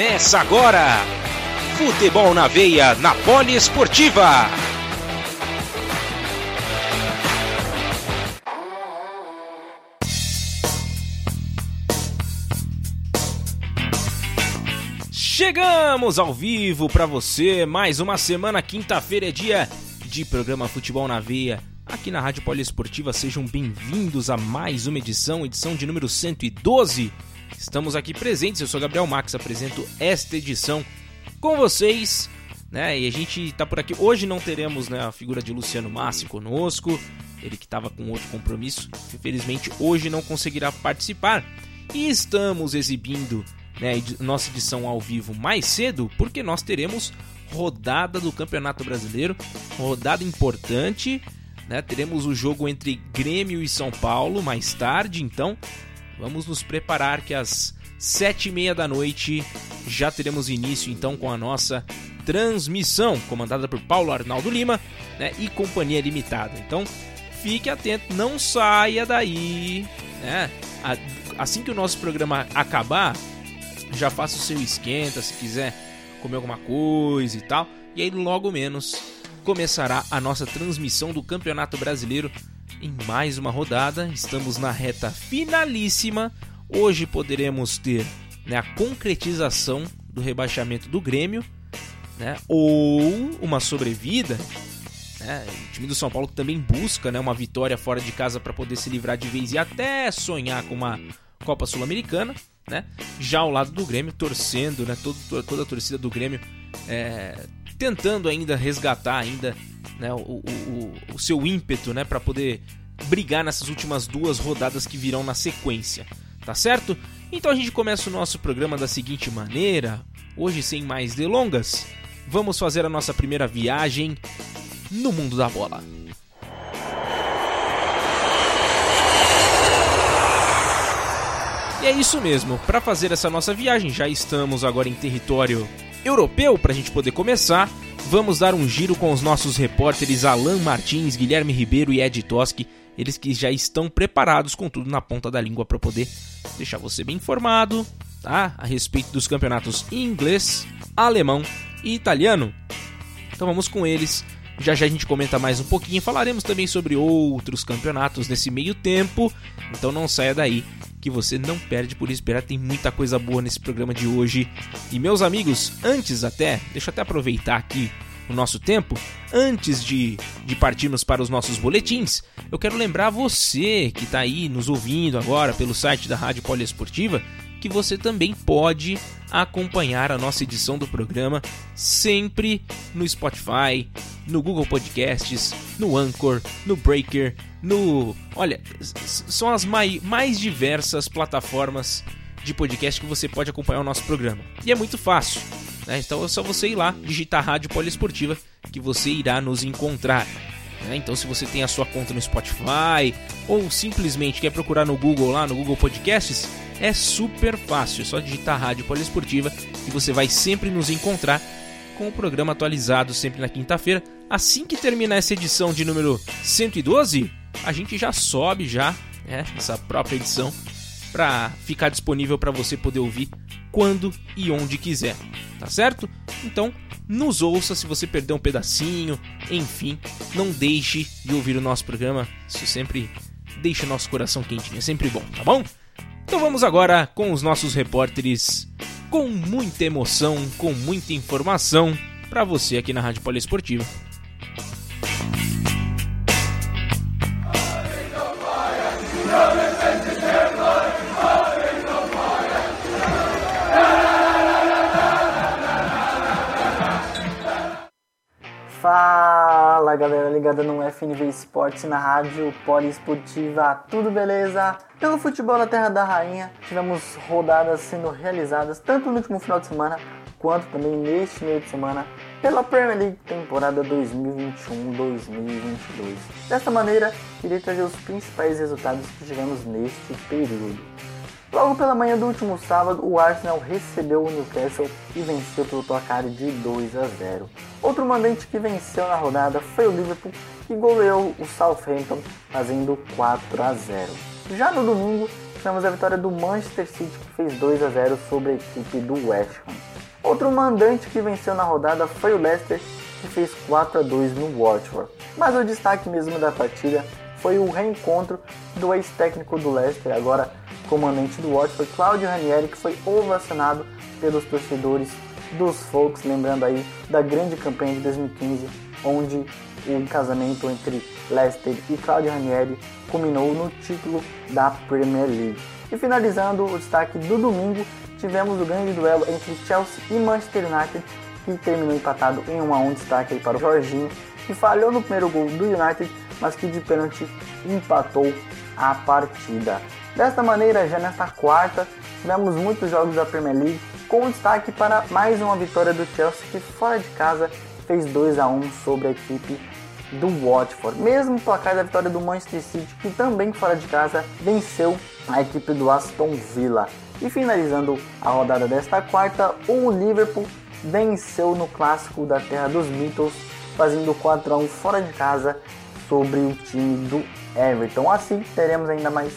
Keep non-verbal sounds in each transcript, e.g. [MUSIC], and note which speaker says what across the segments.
Speaker 1: Começa agora! Futebol na veia, na Poliesportiva! Chegamos ao vivo para você, mais uma semana, quinta-feira é dia de programa Futebol na Veia, aqui na Rádio Poliesportiva. Sejam bem-vindos a mais uma edição, edição de número 112. Estamos aqui presentes, eu sou Gabriel Max, apresento esta edição com vocês, né? E a gente tá por aqui. Hoje não teremos né, a figura de Luciano Massi conosco, ele que estava com outro compromisso, infelizmente hoje não conseguirá participar. E estamos exibindo né, nossa edição ao vivo mais cedo, porque nós teremos rodada do Campeonato Brasileiro, rodada importante, né? Teremos o jogo entre Grêmio e São Paulo mais tarde, então vamos nos preparar que às sete e meia da noite já teremos início então com a nossa transmissão, comandada por Paulo Arnaldo Lima né, e Companhia Limitada. Então fique atento, não saia daí. Né? Assim que o nosso programa acabar, já faça o seu esquenta se quiser comer alguma coisa e tal. E aí, logo menos, começará a nossa transmissão do Campeonato Brasileiro em mais uma rodada. Estamos na reta finalíssima. Hoje poderemos ter né, a concretização do rebaixamento do Grêmio, né, ou uma sobrevida. Né, o time do São Paulo também busca né, uma vitória fora de casa para poder se livrar de vez e até sonhar com uma Copa Sul-Americana né? Já ao lado do Grêmio, torcendo, né? Todo, toda a torcida do Grêmio é, tentando ainda resgatar ainda né? o, o, o seu ímpeto, né? Para poder brigar nessas últimas duas rodadas que virão na sequência, tá certo? Então a gente começa o nosso programa da seguinte maneira, hoje sem mais delongas, vamos fazer a nossa primeira viagem no mundo da bola. E é isso mesmo, para fazer essa nossa viagem, já estamos agora em território europeu para a gente poder começar. Vamos dar um giro com os nossos repórteres Alan Martins, Guilherme Ribeiro e Ed Toski, eles que já estão preparados com tudo na ponta da língua para poder deixar você bem informado, tá? A respeito dos campeonatos inglês, alemão e italiano. Então vamos com eles. Já já a gente comenta mais um pouquinho, falaremos também sobre outros campeonatos nesse meio tempo. Então não saia daí que você não perde por esperar. Tem muita coisa boa nesse programa de hoje. E meus amigos, antes até, deixa eu até aproveitar aqui o nosso tempo, antes de, de partirmos para os nossos boletins, eu quero lembrar você que está aí nos ouvindo agora pelo site da Rádio Poliesportiva que você também pode acompanhar a nossa edição do programa sempre no Spotify, no Google Podcasts, no Anchor, no Breaker, no. Olha, são as mai, mais diversas plataformas de podcast que você pode acompanhar o nosso programa. E é muito fácil. Né? Então é só você ir lá, digitar Rádio Poliesportiva, que você irá nos encontrar. Né? Então, se você tem a sua conta no Spotify ou simplesmente quer procurar no Google lá, no Google Podcasts, é super fácil. É só digitar Rádio Poliesportiva e você vai sempre nos encontrar com o programa atualizado sempre na quinta-feira. Assim que terminar essa edição de número 112, a gente já sobe já né, essa própria edição para ficar disponível para você poder ouvir quando e onde quiser, tá certo? Então, nos ouça se você perdeu um pedacinho, enfim, não deixe de ouvir o nosso programa, isso sempre deixa o nosso coração quentinho, é sempre bom, tá bom? Então vamos agora com os nossos repórteres com muita emoção, com muita informação para você aqui na Rádio Poliesportiva.
Speaker 2: Fala galera ligada no FNV Esportes na rádio Poliesportiva, tudo beleza? Pelo futebol na Terra da Rainha, tivemos rodadas sendo realizadas tanto no último final de semana quanto também neste meio de semana pela Premier League temporada 2021-2022. Dessa maneira, irei trazer os principais resultados que tivemos neste período. Logo pela manhã do último sábado, o Arsenal recebeu o Newcastle e venceu pelo placar de 2 a 0. Outro mandante que venceu na rodada foi o Liverpool, que goleou o Southampton fazendo 4 a 0. Já no domingo, tivemos a vitória do Manchester City, que fez 2 a 0 sobre a equipe do West Ham. Outro mandante que venceu na rodada foi o Leicester, que fez 4 a 2 no Watford. Mas o destaque mesmo da partida foi o reencontro do ex-técnico do Leicester, agora comandante do Watford, Claudio Ranieri, que foi ovacionado pelos torcedores dos Folks, lembrando aí da grande campanha de 2015, onde o casamento entre Leicester e Claudio Ranieri culminou no título da Premier League. E finalizando o destaque do domingo, tivemos o grande duelo entre Chelsea e Manchester United, que terminou empatado em 1 a 1 destaque para o Jorginho, que falhou no primeiro gol do United, mas que de pênalti empatou a partida. Desta maneira, já nesta quarta, tivemos muitos jogos da Premier League, com destaque para mais uma vitória do Chelsea, que fora de casa fez 2 a 1 sobre a equipe do Watford. Mesmo placar da vitória do Manchester City, que também fora de casa venceu a equipe do Aston Villa. E finalizando a rodada desta quarta, o Liverpool venceu no clássico da terra dos Beatles, fazendo 4 a 1 fora de casa sobre o time do Everton. Assim, teremos ainda mais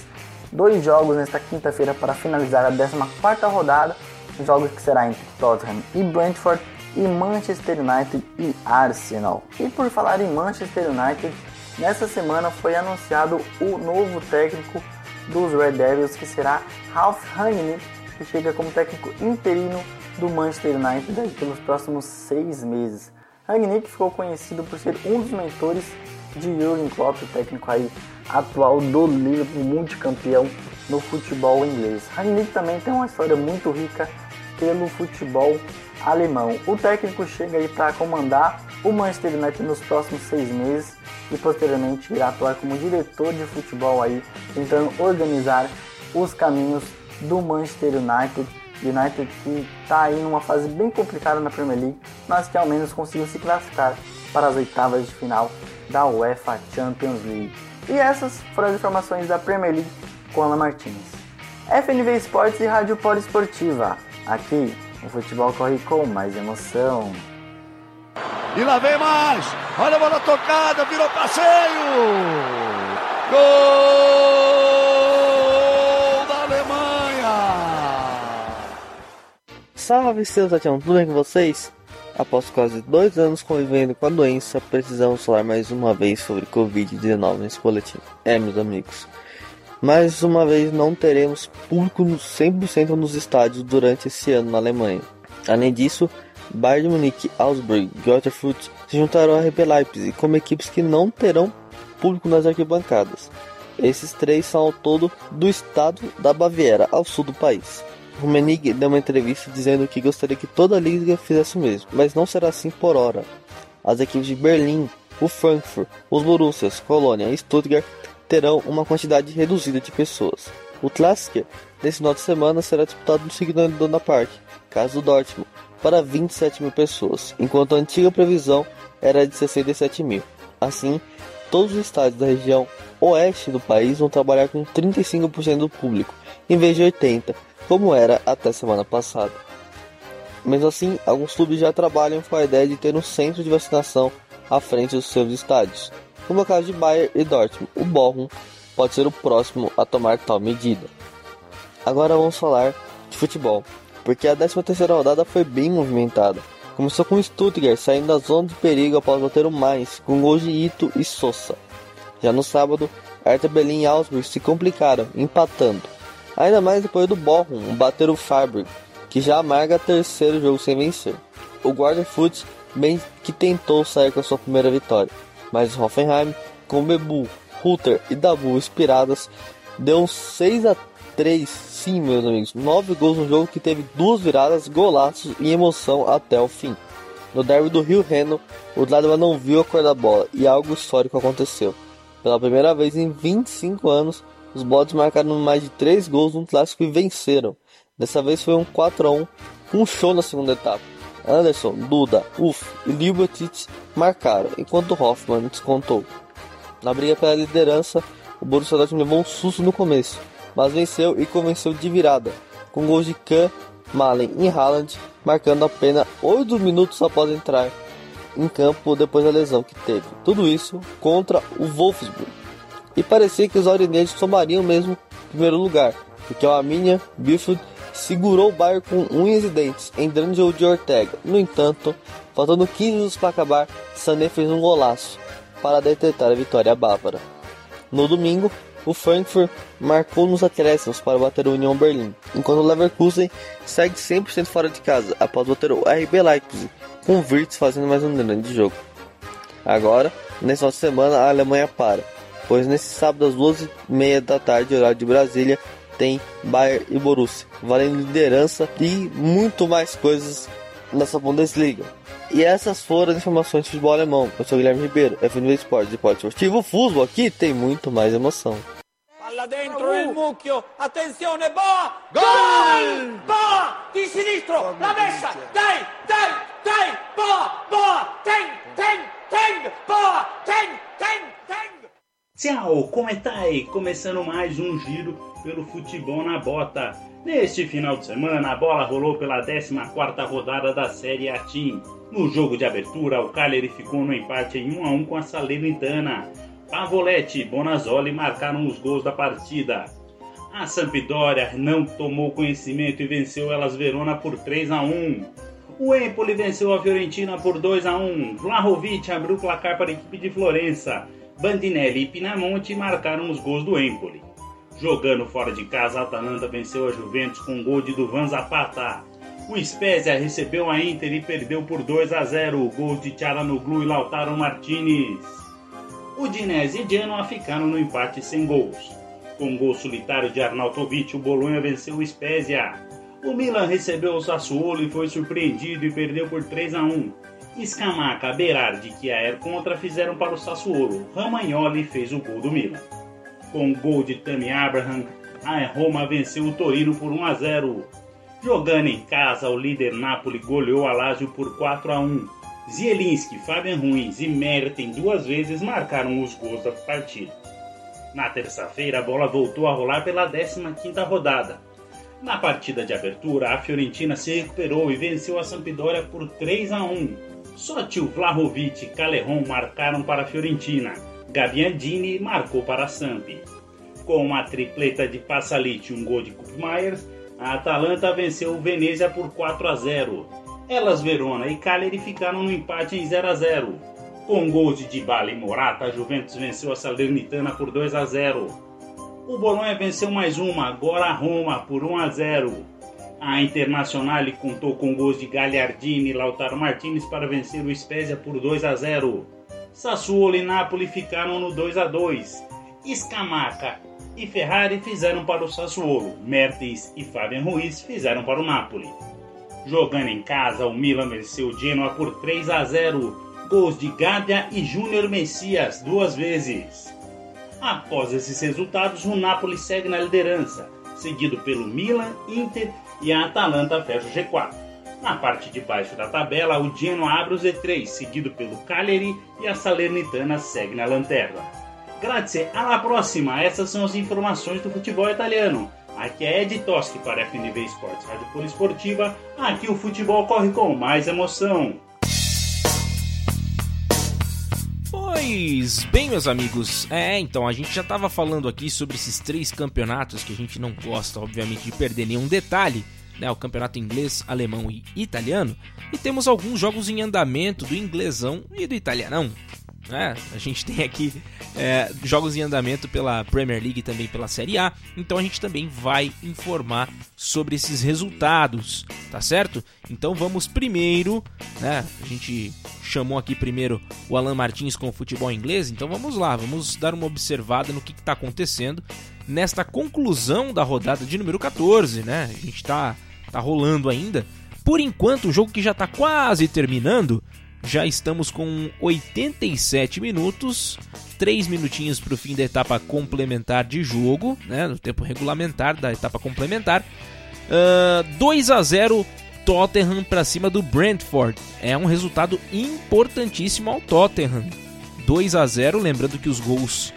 Speaker 2: dois jogos nesta quinta-feira para finalizar a 14 rodada, jogos que será entre Tottenham e Brentford e Manchester United e Arsenal. E por falar em Manchester United, nessa semana foi anunciado o novo técnico dos Red Devils, que será Ralph Rangnick, que chega como técnico interino do Manchester United pelos próximos seis meses. Rangnick ficou conhecido por ser um dos mentores de Jurgen Klopp, o técnico aí atual do Liverpool, multicampeão no futebol inglês. Rangnick também tem uma história muito rica pelo futebol alemão. O técnico chega aí para comandar o Manchester United nos próximos seis meses e posteriormente irá atuar como diretor de futebol aí, tentando organizar os caminhos do Manchester United. United que está aí numa fase bem complicada na Premier League, mas que ao menos conseguiu se classificar para as oitavas de final da UEFA Champions League. E essas foram as informações da Premier League com Ana Martins. FNV Esportes e Rádio Polo Esportiva. Aqui, o futebol corre com mais emoção.
Speaker 3: E lá vem mais! Olha a bola tocada, virou passeio! Gol da Alemanha!
Speaker 4: Salve seus Tatião, tudo bem com vocês? Após quase dois anos convivendo com a doença, precisamos falar mais uma vez sobre Covid-19 nesse boletim. É, meus amigos. Mais uma vez não teremos público 100% nos estádios durante esse ano na Alemanha. Além disso, Bayern de Munique, Augsburg e Grotterfurt se juntaram a RB Leipzig como equipes que não terão público nas arquibancadas. Esses três são ao todo do estado da Baviera, ao sul do país. Rummenigge deu uma entrevista dizendo que gostaria que toda a liga fizesse o mesmo, mas não será assim por hora. As equipes de Berlim, o Frankfurt, os Borussias, Colônia e Stuttgart terão uma quantidade reduzida de pessoas. O Klassiker nesse final de semana será disputado no segundo Dona Park, caso do Dortmund, para 27 mil pessoas, enquanto a antiga previsão era de 67 mil. Assim, todos os estádios da região oeste do país vão trabalhar com 35% do público, em vez de 80%, como era até semana passada. Mesmo assim, alguns clubes já trabalham com a ideia de ter um centro de vacinação à frente dos seus estádios, como é o caso de Bayern e Dortmund. O Bochum pode ser o próximo a tomar tal medida. Agora vamos falar de futebol, porque a 13ª rodada foi bem movimentada. Começou com Stuttgart saindo da zona de perigo após bater o mais, com gols de Ito e Sosa. Já no sábado, Hertha Berlim e Augsburg se complicaram, empatando. Ainda mais depois do Bochum bater o Freiburg, que já amarga terceiro jogo sem vencer. O Guarda-Futs bem que tentou sair com a sua primeira vitória, mas Hoffenheim, com Bebu, Rutter e Dabu inspiradas, deu um 6 a 3 sim, meus amigos, 9 gols no jogo que teve duas viradas, golaços e emoção até o fim. No derby do Rio Reno, o Gladbach não viu a cor da bola e algo histórico aconteceu. Pela primeira vez em 25 anos, os bots marcaram mais de 3 gols no clássico e venceram. Dessa vez foi um 4 a 1 com um show na segunda etapa. Anderson, Duda, Uff e Liubatic marcaram, enquanto Hoffman descontou. Na briga pela liderança, o Borussia Dortmund levou um susto no começo, mas venceu e convenceu de virada, com gols de Kahn, Malen e Haaland, marcando apenas 8 minutos após entrar em campo depois da lesão que teve. Tudo isso contra o Wolfsburg e parecia que os aurinegros tomariam mesmo o primeiro lugar, porque o Arminia Bielefeld segurou o Bayern com unhas e dentes, entrando jogo de Ortega. No entanto, faltando 15 minutos para acabar, Sané fez um golaço para detetar a vitória bávara. No domingo, o Frankfurt marcou nos acréscimos para bater o Union Berlim, enquanto o Leverkusen segue 100% fora de casa após bater o RB Leipzig, com o Wirtz fazendo mais um grande jogo. Agora, nessa semana, a Alemanha para, pois nesse sábado às 12h30 da tarde, horário de Brasília, tem Bayern e Borussia, valendo liderança e muito mais coisas nessa Bundesliga. E essas foram as informações do futebol alemão. Eu sou Guilherme Ribeiro, FNV Esportes, Esporte Esportivo. Futebol aqui tem muito mais emoção.
Speaker 5: Palla dentro nel mucchio, attenzione, Boa! Gol! Boa! Di sinistro, la messa, dai, dai, dai, Boa, Boa, tem, tem, tem, Boa, tem, tem.
Speaker 6: Tchau, como é tá? Começando mais um giro pelo futebol na bota. Neste final de semana, a bola rolou pela 14ª rodada da Série A Team. No jogo de abertura, o Cagliari ficou no empate em 1 a 1 com a Salernitana. Pavoletti e Bonazzoli marcaram os gols da partida. A Sampdoria não tomou conhecimento e venceu elas Verona por 3 a 1. O Empoli venceu a Fiorentina por 2 a 1. Vlahovic abriu o placar para a equipe de Florença. Bandinelli e Pinamonte marcaram os gols do Empoli. Jogando fora de casa, a Atalanta venceu a Juventus com um gol de Duvan Zapata. O Spezia recebeu a Inter e perdeu por 2 a 0, gols de Tcharanoglu e Lautaro Martinez. O Dinese e Genoa ficaram no empate sem gols. Com um gol solitário de Arnautovic, o Bolonha venceu o Spezia. O Milan recebeu o Sassuolo e foi surpreendido e perdeu por 3 a 1. Scamaca, Berardi e Kiaer contra fizeram para o Sassuolo. Ramagnoli fez o gol do Milan. Com o gol de Tammy Abraham, a Roma venceu o Torino por 1 a 0. Jogando em casa, o líder Napoli goleou a Lazio por 4 a 1. Zielinski, Fabian Ruiz e Merten duas vezes marcaram os gols da partida. Na terça-feira, a bola voltou a rolar pela 15ª rodada. Na partida de abertura, a Fiorentina se recuperou e venceu a Sampdoria por 3 a 1. Só tio Vlahovic e Calerron marcaram para a Fiorentina. Gabiandini marcou para a Samp. Com uma tripleta de Passalit e um gol de Kupmeyers, a Atalanta venceu o Venezia por 4 a 0. Elas Verona e Cagliari ficaram no empate em 0 a 0. Com gols de Dybala e Morata, a Juventus venceu a Salernitana por 2 a 0. O Bolonha venceu mais uma, agora a Roma por 1 a 0. A Internacional contou com gols de Gagliardini e Lautaro Martinez para vencer o Spezia por 2 a 0. Sassuolo e Napoli ficaram no 2 a 2. Scamaca e Ferrari fizeram para o Sassuolo, Mertens e Fabian Ruiz fizeram para o Napoli. Jogando em casa, o Milan venceu o Genoa por 3 a 0, gols de Gabia e Júnior Messias duas vezes. Após esses resultados, o Napoli segue na liderança, seguido pelo Milan, Inter e a Atalanta fecha o G4. Na parte de baixo da tabela, o Genoa abre o Z3, seguido pelo Cagliari e a Salernitana segue na lanterna. Grazie, alla prossima! Essas são as informações do futebol italiano. Aqui é Ed Toschi para a FNV Esportes Rádio Poliesportiva. Aqui o futebol corre com mais emoção.
Speaker 1: Pois bem, meus amigos, é, então a gente já estava falando aqui sobre esses três campeonatos que a gente não gosta, obviamente, de perder nenhum detalhe, né? O campeonato inglês, alemão e italiano, e temos alguns jogos em andamento do inglesão e do italianão. Né? A gente tem aqui é, jogos em andamento pela Premier League e também pela Série A, então a gente também vai informar sobre esses resultados, tá certo? Então vamos primeiro, né? A gente chamou aqui primeiro o Alan Martins com o futebol inglês, então vamos lá, vamos dar uma observada no que está acontecendo nesta conclusão da rodada de número 14, né? A gente está tá rolando ainda. Por enquanto, o jogo que já está quase terminando já estamos com 87 minutos, 3 minutinhos para o fim da etapa complementar de jogo, né, no tempo regulamentar da etapa complementar. Uh, 2 a 0 Tottenham para cima do Brentford. É um resultado importantíssimo ao Tottenham. 2 a 0, lembrando que os gols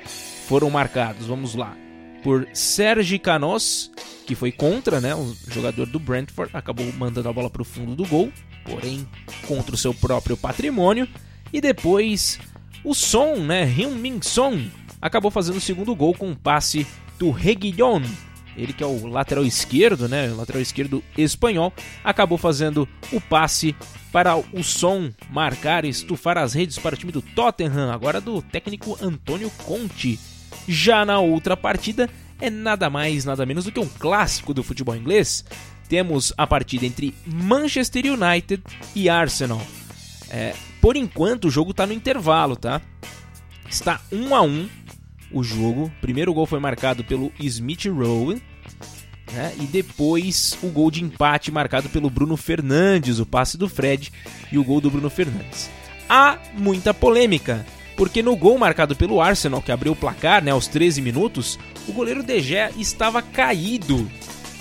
Speaker 1: foram marcados. Vamos lá. Por Sergi Canos, que foi contra, né, o jogador do Brentford, acabou mandando a bola para o fundo do gol porém contra o seu próprio patrimônio. E depois o Son, né, Hyun-Min Son, acabou fazendo o segundo gol com um passe do Reguilhon. ele que é o lateral esquerdo, né? O lateral esquerdo espanhol, acabou fazendo o passe para o som marcar e estufar as redes para o time do Tottenham, agora do técnico Antônio Conte. Já na outra partida, é nada mais, nada menos do que um clássico do futebol inglês. Temos a partida entre Manchester United e Arsenal. É, por enquanto o jogo está no intervalo, tá? Está 1 a 1 o jogo. O primeiro gol foi marcado pelo Smith Rowe. Né? E depois o gol de empate marcado pelo Bruno Fernandes, o passe do Fred e o gol do Bruno Fernandes. Há muita polêmica, porque no gol marcado pelo Arsenal, que abriu o placar né, aos 13 minutos, o goleiro De Gea estava caído.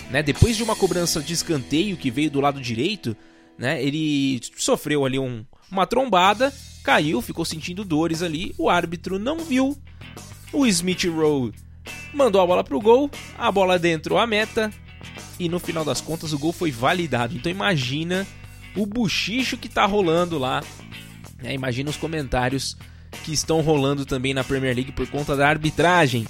Speaker 1: Né? Depois de uma cobrança de escanteio que veio do lado direito, né, ele sofreu ali um, uma trombada, caiu, ficou sentindo dores ali, o árbitro não viu o Smith Rowe mandou a bola pro gol, a bola dentro a meta e no final das contas o gol foi validado. Então imagina o buchicho que tá rolando lá. É, imagina os comentários que estão rolando também na Premier League por conta da arbitragem.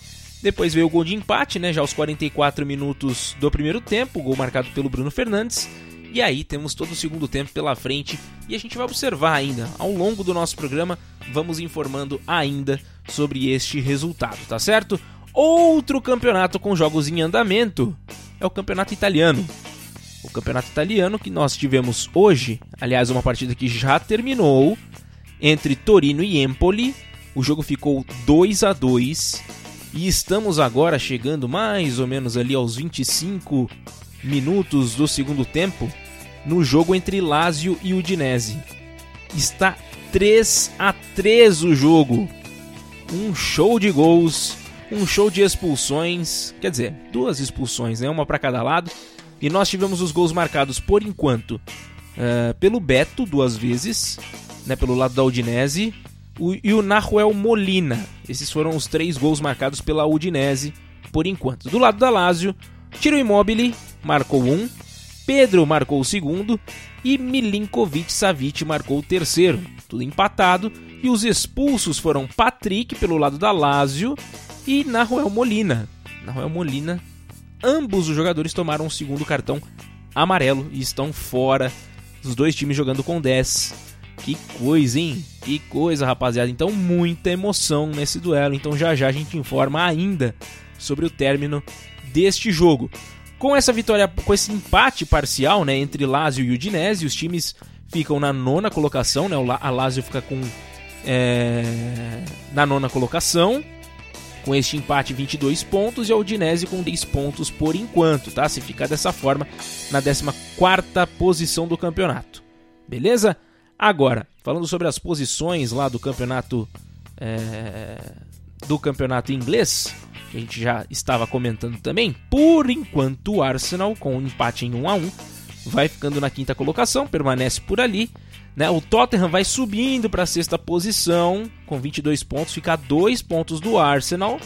Speaker 1: Depois veio o gol de empate, né, já aos 44 minutos do primeiro tempo, gol marcado pelo Bruno Fernandes. E aí temos todo o segundo tempo pela frente e a gente vai observar ainda ao longo do nosso programa, vamos informando ainda sobre este resultado, tá certo? Outro campeonato com jogos em andamento é o campeonato italiano. O campeonato italiano que nós tivemos hoje, aliás, uma partida que já terminou entre Torino e Empoli. O jogo ficou 2 a 2 e estamos agora chegando mais ou menos ali aos 25 minutos do segundo tempo no jogo entre Lazio e Udinese. Está 3 a 3 o jogo um show de gols, um show de expulsões, quer dizer, duas expulsões, né? uma para cada lado. E nós tivemos os gols marcados por enquanto uh, pelo Beto duas vezes, né, pelo lado da Udinese, o, e o Nahuel Molina. Esses foram os três gols marcados pela Udinese por enquanto. Do lado da Lazio, Tiro Immobile marcou um, Pedro marcou o segundo e Milinkovic Savic marcou o terceiro. Tudo empatado e os expulsos foram Patrick pelo lado da Lazio e Nahuel Molina. Nahuel Molina, ambos os jogadores tomaram o segundo cartão amarelo e estão fora. Os dois times jogando com 10. Que coisa, hein? Que coisa, rapaziada. Então, muita emoção nesse duelo. Então, já já a gente informa ainda sobre o término deste jogo. Com essa vitória, com esse empate parcial, né, entre Lazio e Udinese, os times ficam na nona colocação, né? A Lazio fica com é, na nona colocação. Com este empate, 22 pontos e a Udinese com 10 pontos por enquanto, tá? Se ficar dessa forma, na 14 posição do campeonato. Beleza? Agora, falando sobre as posições lá do campeonato é, do campeonato inglês, que a gente já estava comentando também, por enquanto o Arsenal com um empate em 1 a 1 vai ficando na quinta colocação, permanece por ali. Né? O Tottenham vai subindo para a sexta posição com 22 pontos, fica a 2 pontos do Arsenal.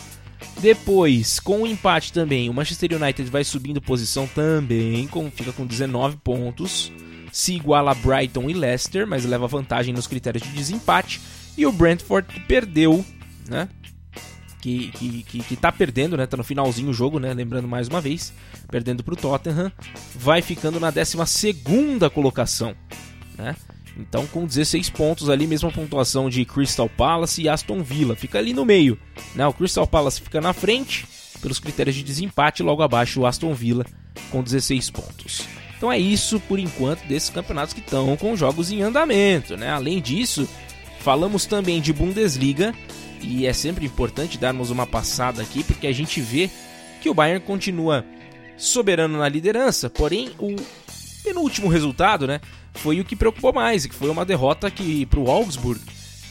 Speaker 1: Depois, com o empate também, o Manchester United vai subindo posição também, com, fica com 19 pontos. Se iguala a Brighton e Leicester, mas leva vantagem nos critérios de desempate. E o Brentford que perdeu, né? Que, que, que, que tá perdendo, né? Tá no finalzinho o jogo, né? Lembrando mais uma vez, perdendo para o Tottenham, vai ficando na 12 colocação, né? Então, com 16 pontos ali, mesma pontuação de Crystal Palace e Aston Villa. Fica ali no meio. Né? O Crystal Palace fica na frente, pelos critérios de desempate, logo abaixo o Aston Villa com 16 pontos. Então é isso por enquanto desses campeonatos que estão com jogos em andamento. Né? Além disso, falamos também de Bundesliga e é sempre importante darmos uma passada aqui porque a gente vê que o Bayern continua soberano na liderança, porém o penúltimo resultado, né, foi o que preocupou mais, que foi uma derrota que para o Augsburg,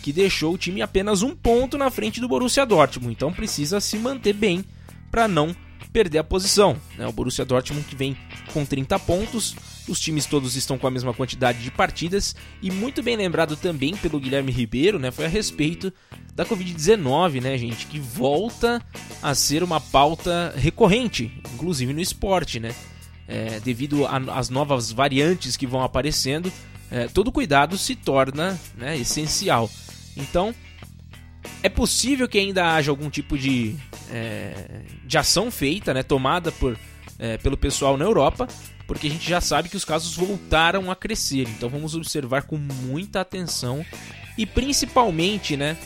Speaker 1: que deixou o time apenas um ponto na frente do Borussia Dortmund. Então precisa se manter bem para não perder a posição. Né? O Borussia Dortmund que vem com 30 pontos, os times todos estão com a mesma quantidade de partidas e muito bem lembrado também pelo Guilherme Ribeiro, né? Foi a respeito da Covid-19, né, gente, que volta a ser uma pauta recorrente, inclusive no esporte, né? é, devido às novas variantes que vão aparecendo, é, todo cuidado se torna né, essencial. Então, é possível que ainda haja algum tipo de é, de ação feita, né, tomada por, é, pelo pessoal na Europa, porque a gente já sabe que os casos voltaram a crescer. Então vamos observar com muita atenção e principalmente, né,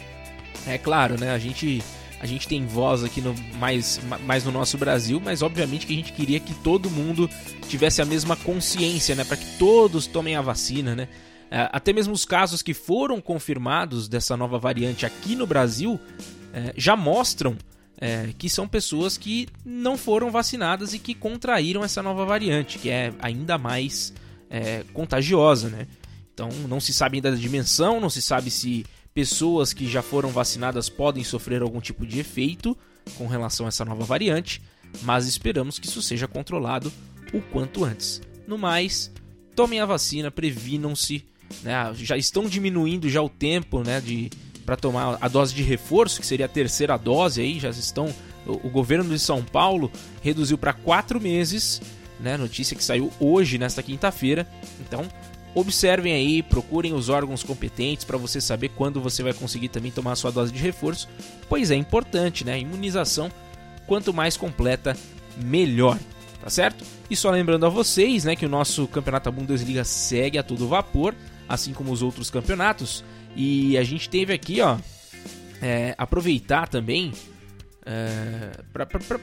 Speaker 1: é claro, né, a gente a gente tem voz aqui no, mais, mais no nosso Brasil, mas obviamente que a gente queria que todo mundo tivesse a mesma consciência, né, para que todos tomem a vacina, né? É, até mesmo os casos que foram confirmados dessa nova variante aqui no Brasil é, já mostram é, que são pessoas que não foram vacinadas e que contraíram essa nova variante, que é ainda mais é, contagiosa, né? Então não se sabe ainda da dimensão, não se sabe se pessoas que já foram vacinadas podem sofrer algum tipo de efeito com relação a essa nova variante, mas esperamos que isso seja controlado o quanto antes. No mais, tomem a vacina, previnam-se né, já estão diminuindo já o tempo né, de para tomar a dose de reforço, que seria a terceira dose aí, já estão o, governo de São Paulo reduziu para quatro meses, né, notícia que saiu hoje nesta quinta-feira. Então observem aí, procurem os órgãos competentes para você saber quando você vai conseguir também tomar a sua dose de reforço, pois é importante, né? A imunização quanto mais completa, melhor tá certo? E só lembrando a vocês, né, que o nosso campeonato Bundesliga segue a todo vapor assim como os outros campeonatos. E a gente teve aqui, ó, é, aproveitar também é, pra, pra, pra...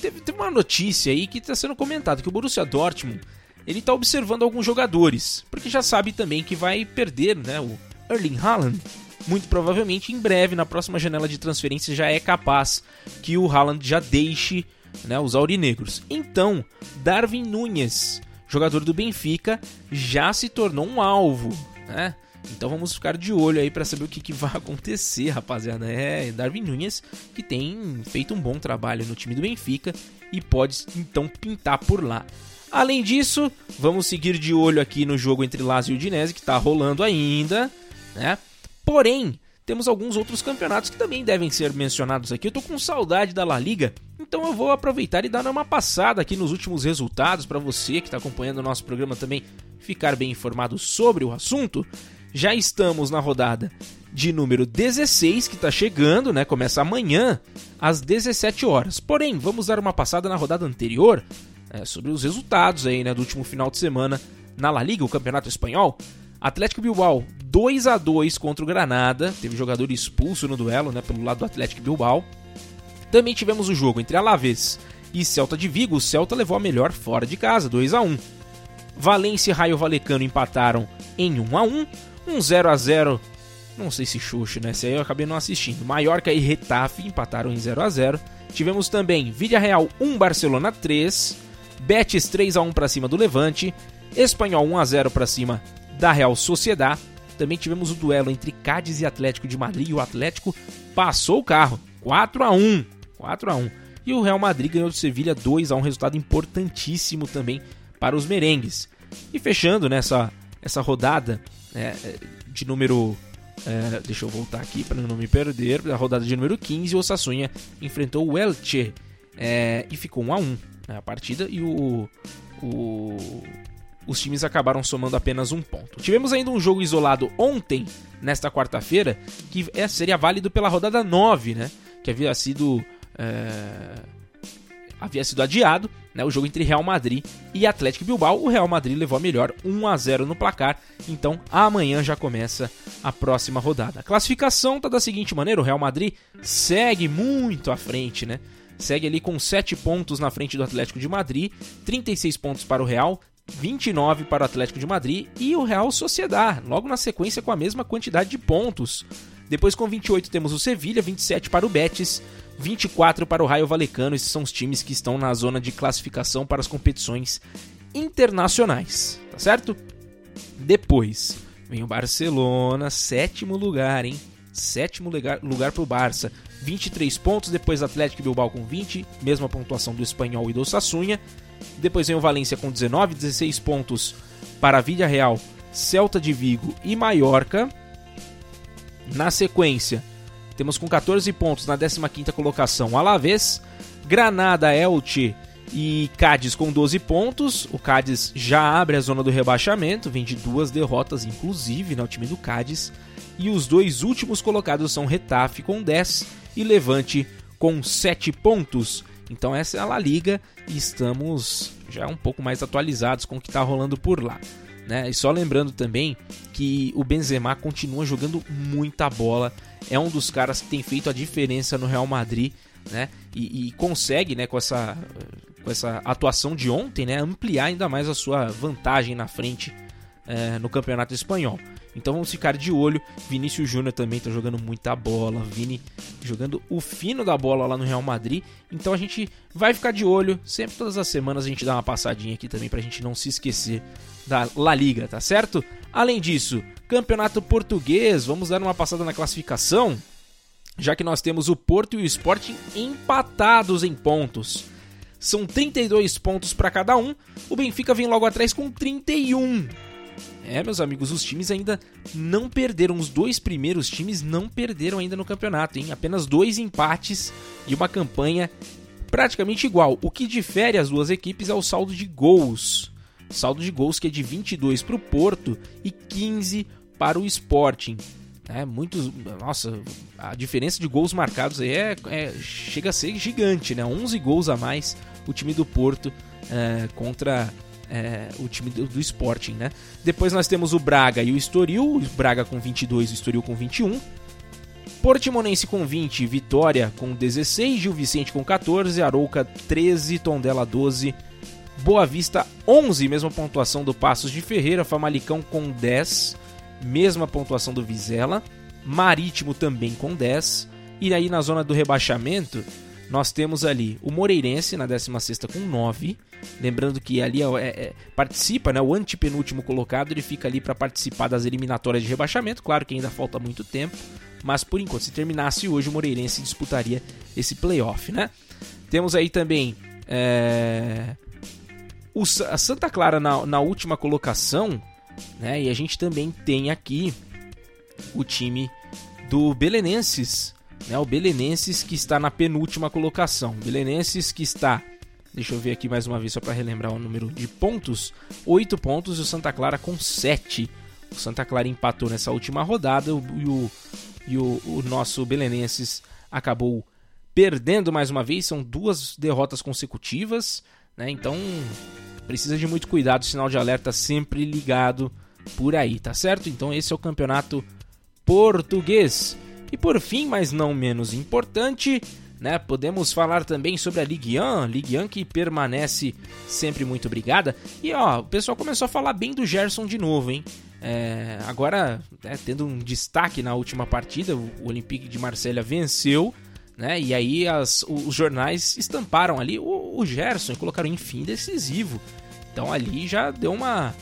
Speaker 1: Teve, teve, uma notícia aí que está sendo comentado que o Borussia Dortmund ele está observando alguns jogadores, porque já sabe também que vai perder, né, o Erling Haaland. Muito provavelmente em breve, na próxima janela de transferência, já é capaz que o Haaland já deixe né, os aurinegros. Então, Darwin Nunes jogador do Benfica, já se tornou um alvo, né? Então vamos ficar de olho aí para saber o que, que, vai [LAUGHS] acontecer, rapaziada. É Darwin Nunes que tem feito um bom trabalho no time do Benfica e pode então pintar por lá. Além disso, vamos seguir de olho aqui no jogo entre Lazio e Udinese que está rolando ainda, né? Porém, temos alguns outros campeonatos que também devem ser mencionados aqui. Eu tô com saudade da La Liga, então eu vou aproveitar e dar uma passada aqui nos últimos resultados para você que está acompanhando o nosso programa também ficar bem informado sobre o assunto. Já estamos na rodada de número 16 que está chegando, né? Começa amanhã às 17 horas. Porém, vamos dar uma passada na rodada anterior é, sobre os resultados aí, né, do último final de semana na La Liga, o Campeonato Espanhol. Atlético Bilbao 2 a 2 contra o Granada, teve jogador expulso no duelo, né, pelo lado do Atlético Bilbao. Também tivemos o jogo entre Alavés e Celta de Vigo, o Celta levou a melhor fora de casa, 2 a 1. Valência e Raio Valecano empataram em 1 a 1, um 0 a 0. Não sei se Xuxa, né? Esse aí eu acabei não assistindo. Mallorca e Retafe empataram em 0 a 0. Tivemos também Vídea Real 1 Barcelona 3, Betis 3 a 1 para cima do Levante, Espanhol 1 a 0 para cima da Real Sociedad. Também tivemos o duelo entre Cádiz e Atlético de Madrid e o Atlético passou o carro, 4 a 1, 4 a 1. E o Real Madrid ganhou de Sevilha 2 a 1, resultado importantíssimo também para os merengues. E fechando nessa essa rodada é, é de número é, deixa eu voltar aqui para não me perder. A rodada de número 15, o Sassunha enfrentou o Elche é, e ficou 1 a 1 né, a partida. E o, o os times acabaram somando apenas um ponto. Tivemos ainda um jogo isolado ontem, nesta quarta-feira, que é, seria válido pela rodada 9, né? Que havia sido. É... Havia sido adiado, né? O jogo entre Real Madrid e Atlético Bilbao. O Real Madrid levou a melhor 1 a 0 no placar. Então amanhã já começa a próxima rodada. A classificação tá da seguinte maneira: o Real Madrid segue muito à frente, né? Segue ali com 7 pontos na frente do Atlético de Madrid, 36 pontos para o Real, 29 para o Atlético de Madrid e o Real Sociedad, logo na sequência com a mesma quantidade de pontos. Depois com 28 temos o Sevilha, 27 para o Betis, 24 para o Raio Valecano. Esses são os times que estão na zona de classificação para as competições internacionais, tá certo? Depois vem o Barcelona, sétimo lugar, hein? Sétimo lugar, lugar para o Barça, 23 pontos. Depois Atlético Bilbao com 20, mesma pontuação do Espanhol e do Sassunha. Depois vem o Valência com 19, 16 pontos para Vila Real, Celta de Vigo e Mallorca. Na sequência, temos com 14 pontos na 15ª colocação Alavés, Granada, Elche e Cádiz com 12 pontos. O Cádiz já abre a zona do rebaixamento, vem de duas derrotas inclusive no né, time do Cádiz. E os dois últimos colocados são Retafe com 10 e Levante com 7 pontos. Então essa é a La Liga e estamos já um pouco mais atualizados com o que está rolando por lá. Né? E só lembrando também que o Benzema continua jogando muita bola, é um dos caras que tem feito a diferença no Real Madrid, né? E, e consegue, né, com essa, com essa atuação de ontem, né, ampliar ainda mais a sua vantagem na frente é, no Campeonato Espanhol. Então vamos ficar de olho. Vinícius Júnior também está jogando muita bola. Vini jogando o fino da bola lá no Real Madrid. Então a gente vai ficar de olho. Sempre todas as semanas a gente dá uma passadinha aqui também para a gente não se esquecer da La Liga, tá certo? Além disso, Campeonato Português. Vamos dar uma passada na classificação. Já que nós temos o Porto e o Sporting empatados em pontos. São 32 pontos para cada um. O Benfica vem logo atrás com 31. É, meus amigos, os times ainda não perderam. Os dois primeiros times não perderam ainda no campeonato, hein? Apenas dois empates e uma campanha praticamente igual. O que difere as duas equipes é o saldo de gols. Saldo de gols que é de 22 para o Porto e 15 para o Sporting. É, muitos. Nossa, a diferença de gols marcados aí é, é, chega a ser gigante, né? 11 gols a mais o time do Porto é, contra é, o time do, do, Sporting, né? Depois nós temos o Braga e o Estoril, o Braga com 22 e o Estoril com 21. Portimonense com 20, Vitória com 16, Gil Vicente com 14, Arouca 13, Tondela 12, Boa Vista 11, mesma pontuação do Passos de Ferreira, Famalicão com 10, mesma pontuação do Vizela, Marítimo também com 10, e aí na zona do rebaixamento nós temos ali o Moreirense na 16 com 9. Lembrando que ali é, é, é, participa, né, o antepenúltimo colocado, ele fica ali para participar das eliminatórias de rebaixamento. Claro que ainda falta muito tempo, mas por enquanto, se terminasse hoje, o Moreirense disputaria esse playoff. Né? Temos aí também é, o, a Santa Clara na, na última colocação, né, e a gente também tem aqui o time do Belenenses né, o Belenenses que está na penúltima colocação. Belenenses que está, deixa eu ver aqui mais uma vez só para relembrar o número de pontos, 8 pontos e o Santa Clara com 7. O Santa Clara empatou nessa última rodada e o, e o, o nosso Belenenses acabou perdendo mais uma vez. São duas derrotas consecutivas, né? Então precisa de muito cuidado, sinal de alerta sempre ligado por aí, tá certo? Então esse é o campeonato português. E por fim, mas não menos importante, né, podemos falar também sobre a Ligue 1, Ligue 1 que permanece sempre muito obrigada. E ó, o pessoal começou a falar bem do Gerson de novo, hein? É, agora, né, tendo um destaque na última partida, o Olympique de Marselha venceu, né? E aí as, os jornais estamparam ali o, o Gerson e colocaram em fim decisivo. Então ali já deu uma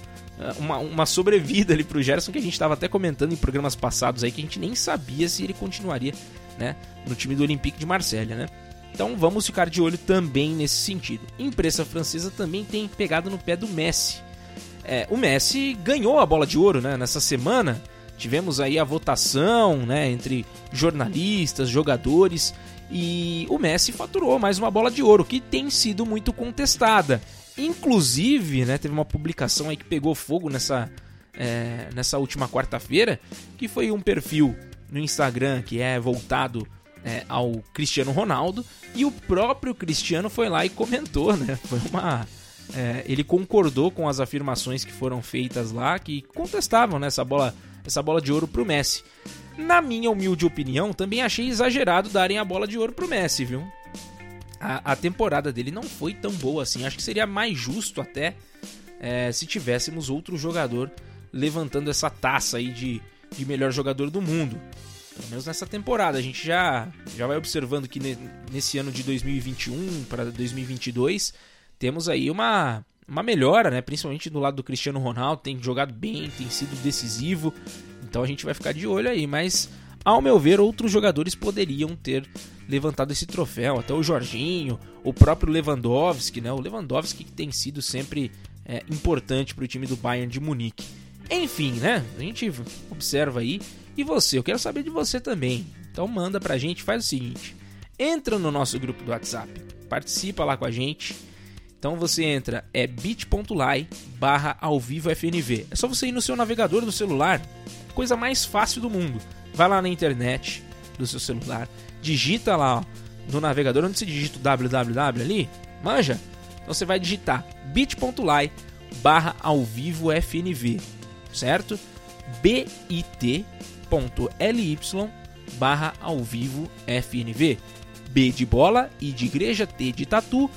Speaker 1: uma, uma sobrevida ali pro Gerson que a gente estava até comentando em programas passados aí que a gente nem sabia se ele continuaria, né, no time do Olympique de Marselha, né? Então vamos ficar de olho também nesse sentido. A imprensa francesa também tem pegado no pé do Messi. É, o Messi ganhou a bola de ouro né, nessa semana. Tivemos aí a votação né, entre jornalistas, jogadores e o Messi faturou mais uma bola de ouro que tem sido muito contestada. Inclusive, né, teve uma publicação aí que pegou fogo nessa, é, nessa última quarta-feira, que foi um perfil no Instagram que é voltado é, ao Cristiano Ronaldo e o próprio Cristiano foi lá e comentou, né? [LAUGHS] Foi uma é, ele concordou com as afirmações que foram feitas lá que contestavam né, essa bola essa bola de ouro pro Messi. Na minha humilde opinião, também achei exagerado darem a bola de ouro pro Messi, viu? A, a temporada dele não foi tão boa assim. Acho que seria mais justo até é, se tivéssemos outro jogador levantando essa taça aí de, de melhor jogador do mundo. Pelo menos nessa temporada. A gente já, já vai observando que nesse ano de 2021 para 2022 temos aí uma, uma melhora, né? Principalmente do lado do Cristiano Ronaldo. Tem jogado bem, tem sido decisivo. Então a gente vai ficar de olho aí. Mas, ao meu ver, outros jogadores poderiam ter levantado esse troféu. Até o Jorginho, o próprio Lewandowski, né? O Lewandowski que tem sido sempre é, importante para o time do Bayern de Munique. Enfim, né? A gente observa aí. E você? Eu quero saber de você também. Então manda pra gente, faz o seguinte. Entra no nosso grupo do WhatsApp. Participa lá com a gente. Então você entra, é bit.ly barra ao vivo FNV. É só você ir no seu navegador do celular. Coisa mais fácil do mundo. Vai lá na internet do seu celular, digita lá ó, no navegador onde você digita o www ali, manja? Então você vai digitar bit.ly barra ao vivo FNV, certo? bit.ly barra ao vivo FNV. B de bola, I de igreja, T de tatu,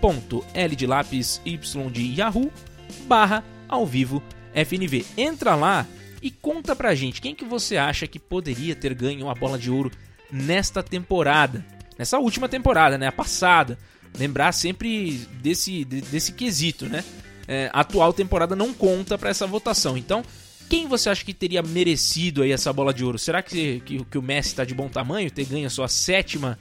Speaker 1: ponto, L de lápis, Y de Yahoo, barra ao vivo FNV. Entra lá e conta pra gente quem que você acha que poderia ter ganho a bola de ouro nesta temporada. Nessa última temporada, né? A passada. Lembrar sempre desse, desse quesito, né? É, a atual temporada não conta para essa votação. Então, quem você acha que teria merecido aí essa bola de ouro? Será que, que, que o Messi está de bom tamanho, ter ganho a sua sétima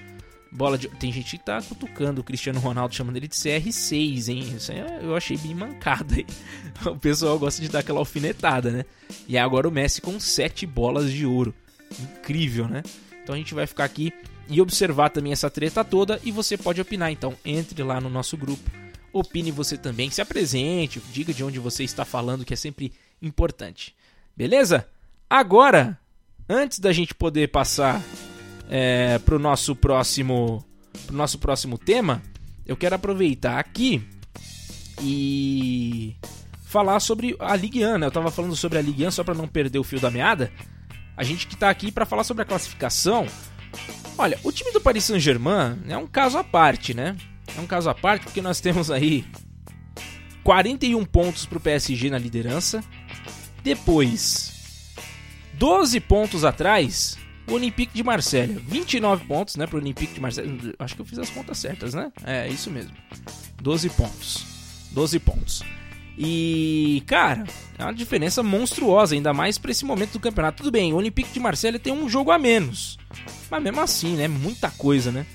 Speaker 1: bola de Tem gente que tá cutucando o Cristiano Ronaldo, chamando ele de CR6, hein? Isso eu achei bem mancada aí. [LAUGHS] O pessoal gosta de dar aquela alfinetada, né? E agora o Messi com sete bolas de ouro. Incrível, né? Então a gente vai ficar aqui e observar também essa treta toda e você pode opinar. Então entre lá no nosso grupo, opine você também, se apresente, diga de onde você está falando, que é sempre importante. Beleza? Agora, antes da gente poder passar é, para o nosso próximo, pro nosso próximo tema, eu quero aproveitar aqui e falar sobre a Ligue 1. Né? Eu estava falando sobre a Ligue 1 só para não perder o fio da meada. A gente que está aqui para falar sobre a classificação. Olha, o time do Paris Saint-Germain é um caso à parte, né? É um caso à parte porque nós temos aí 41 pontos para o PSG na liderança, depois, 12 pontos atrás, o Olympique de Marselha. 29 pontos, né, pro Olympique de Marselha. Acho que eu fiz as contas certas, né? É, isso mesmo. 12 pontos. 12 pontos. E, cara, é uma diferença monstruosa, ainda mais para esse momento do campeonato. Tudo bem, o Olympique de Marselha tem um jogo a menos. Mas mesmo assim, né? Muita coisa, né?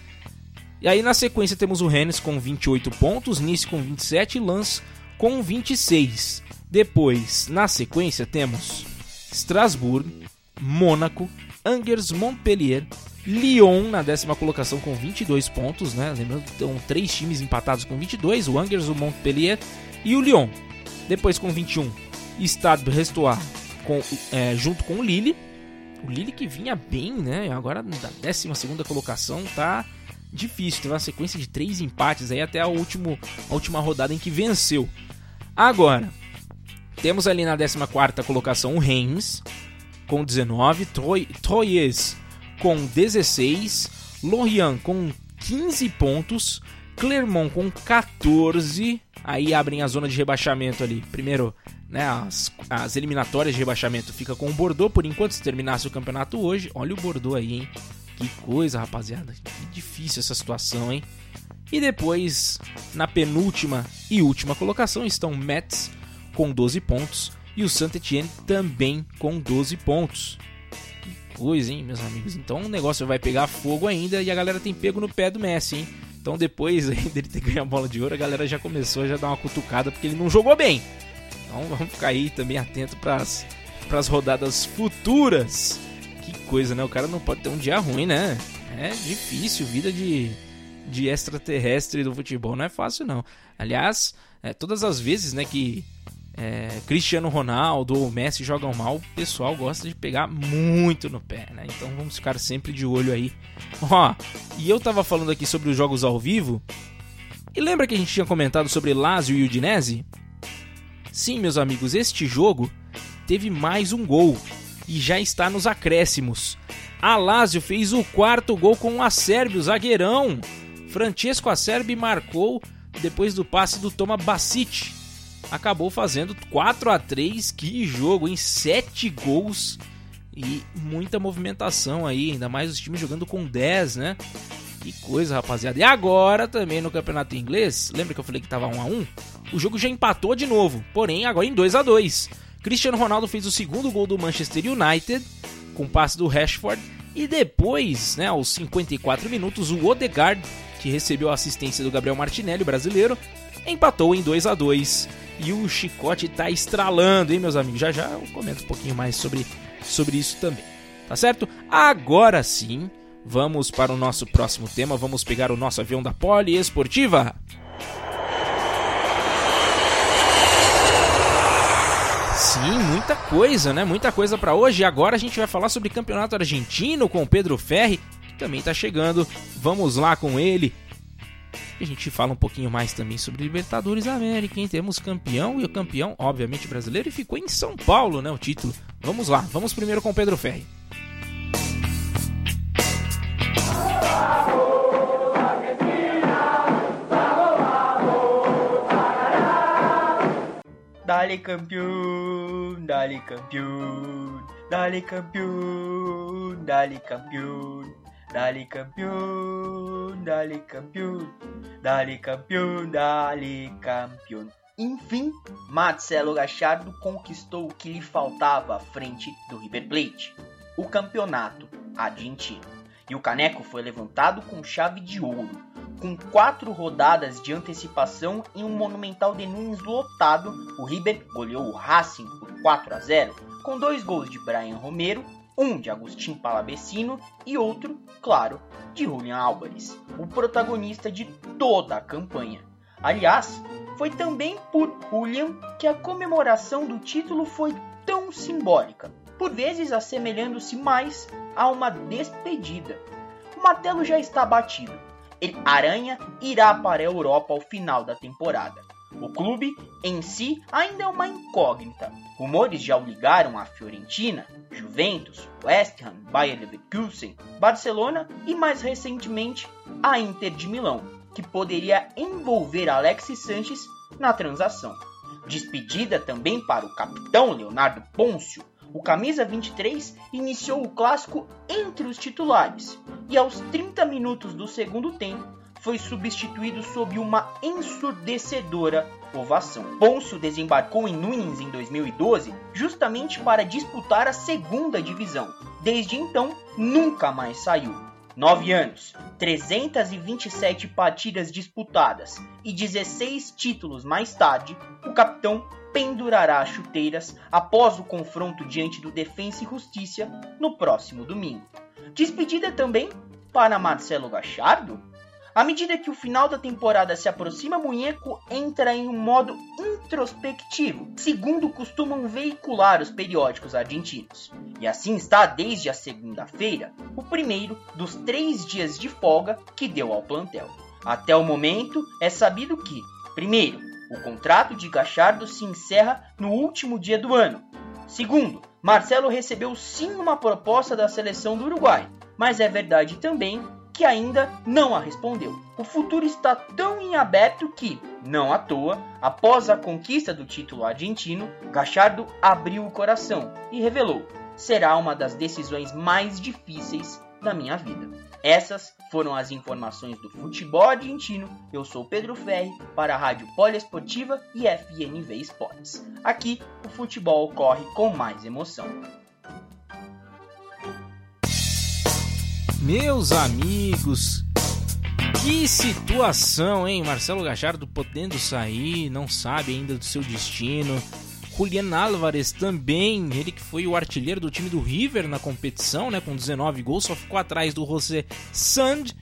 Speaker 1: E aí na sequência temos o Rennes com 28 pontos, Nice com 27 e Lance com 26. Depois, na sequência, temos Strasbourg, Mônaco, Angers, Montpellier, Lyon na décima colocação com 22 pontos, né? Lembrando que estão três times empatados com 22, o Angers, o Montpellier e o Lyon. Depois com 21, Stade Brestois com, é, junto com o Lille. O Lille que vinha bem, né? Agora na décima segunda colocação tá difícil. Teve uma sequência de três empates aí até a, último, a última rodada em que venceu. Agora, temos ali na 14 colocação o Reims com 19, Troy, Troyes com 16, Lorient com 15 pontos, Clermont com 14, aí abrem a zona de rebaixamento ali. Primeiro, né, as, as eliminatórias de rebaixamento fica com o Bordeaux, por enquanto se terminasse o campeonato hoje. Olha o Bordeaux aí, hein? Que coisa, rapaziada. Que difícil essa situação, hein? E depois, na penúltima e última colocação, estão Mets com 12 pontos e o Saint Etienne também com 12 pontos. Que coisa, hein, meus amigos? Então o negócio vai pegar fogo ainda e a galera tem pego no pé do Messi, hein? Então depois [LAUGHS] dele ter ganho a bola de ouro, a galera já começou a já dar uma cutucada porque ele não jogou bem. Então vamos ficar aí também atento para as rodadas futuras. Que coisa, né? O cara não pode ter um dia ruim, né? É difícil, vida de, de extraterrestre do futebol não é fácil não. Aliás, é, todas as vezes né, que é, Cristiano Ronaldo ou Messi jogam mal, o pessoal gosta de pegar muito no pé, né? Então vamos ficar sempre de olho aí. Ó, e eu tava falando aqui sobre os jogos ao vivo. E lembra que a gente tinha comentado sobre Lazio e Udinese? Sim, meus amigos, este jogo teve mais um gol e já está nos acréscimos. A Lazio fez o quarto gol com o Acerbi, o zagueirão. Francesco Acerbi marcou depois do passe do Toma Basic acabou fazendo 4 a 3 Que jogo, em 7 gols e muita movimentação aí, ainda mais os times jogando com 10, né? Que coisa, rapaziada. E agora também no campeonato inglês, lembra que eu falei que tava 1 a 1? O jogo já empatou de novo, porém agora em 2 a 2. Cristiano Ronaldo fez o segundo gol do Manchester United com passe do Rashford e depois, né, aos 54 minutos, o Odegaard, que recebeu a assistência do Gabriel Martinelli, brasileiro, empatou em 2 a 2 e o chicote tá estralando, hein, meus amigos? Já já eu comento um pouquinho mais sobre, sobre isso também. Tá certo? Agora sim, vamos para o nosso próximo tema. Vamos pegar o nosso avião da Poliesportiva. Sim, muita coisa, né? Muita coisa para hoje. Agora a gente vai falar sobre campeonato argentino com o Pedro Ferri, que também tá chegando. Vamos lá com ele. A gente fala um pouquinho mais também sobre Libertadores América, hein? Temos campeão e o campeão, obviamente, brasileiro, e ficou em São Paulo, né? O título. Vamos lá, vamos primeiro com Pedro Ferri.
Speaker 7: Dale campeão, dale campeão, dale campeão, dale campeão, dale campeão, dale campeão, dale campeão, dale campeão. Enfim, Marcelo Gachardo conquistou o que lhe faltava à frente do River Plate, o campeonato argentino. E o caneco foi levantado com chave de ouro, com quatro rodadas de antecipação em um monumental de Nunes lotado, o River goleou o Racing por 4 a 0, com dois gols de Brian Romero, um de Agustin Palabessino e outro, claro, de Julian Álvares, o protagonista de toda a campanha. Aliás, foi também por Julian que a comemoração do título foi tão simbólica, por vezes assemelhando-se mais a uma despedida. O martelo já está batido ele Aranha irá para a Europa ao final da temporada. O clube em si ainda é uma incógnita. Rumores já o ligaram a Fiorentina, Juventus, West Ham, Bayer Leverkusen, Barcelona e mais recentemente a Inter de Milão, que poderia envolver Alexis Sanches na transação. Despedida também para o capitão Leonardo Pôncio, o camisa 23 iniciou o clássico entre os titulares e aos 30 minutos do segundo tempo foi substituído sob uma ensurdecedora ovação. Pôncio desembarcou em Nunes em 2012 justamente para disputar a segunda divisão. Desde então, nunca mais saiu. Nove anos, 327 partidas disputadas e 16 títulos mais tarde, o capitão pendurará chuteiras após o confronto diante do Defensa e Justiça no próximo domingo. Despedida também para Marcelo Gachardo? À medida que o final da temporada se aproxima, Munheco entra em um modo introspectivo, segundo costumam veicular os periódicos argentinos. E assim está desde a segunda-feira, o primeiro dos três dias de folga que deu ao plantel. Até o momento, é sabido que, primeiro, o contrato de Gachardo se encerra no último dia do ano. Segundo, Marcelo recebeu sim uma proposta da seleção do Uruguai, mas é verdade também que ainda não a respondeu. O futuro está tão em aberto que, não à toa, após a conquista do título argentino, Gachardo abriu o coração e revelou: será uma das decisões mais difíceis da minha vida. Essas foram as informações do futebol argentino. Eu sou Pedro Ferri para a Rádio Poliesportiva e FNV Esportes. Aqui o futebol ocorre com mais emoção.
Speaker 1: Meus amigos, que situação, hein? Marcelo Gajardo podendo sair, não sabe ainda do seu destino. Julian Álvares também, ele que foi o artilheiro do time do River na competição, né, com 19 gols, só ficou atrás do José Sand,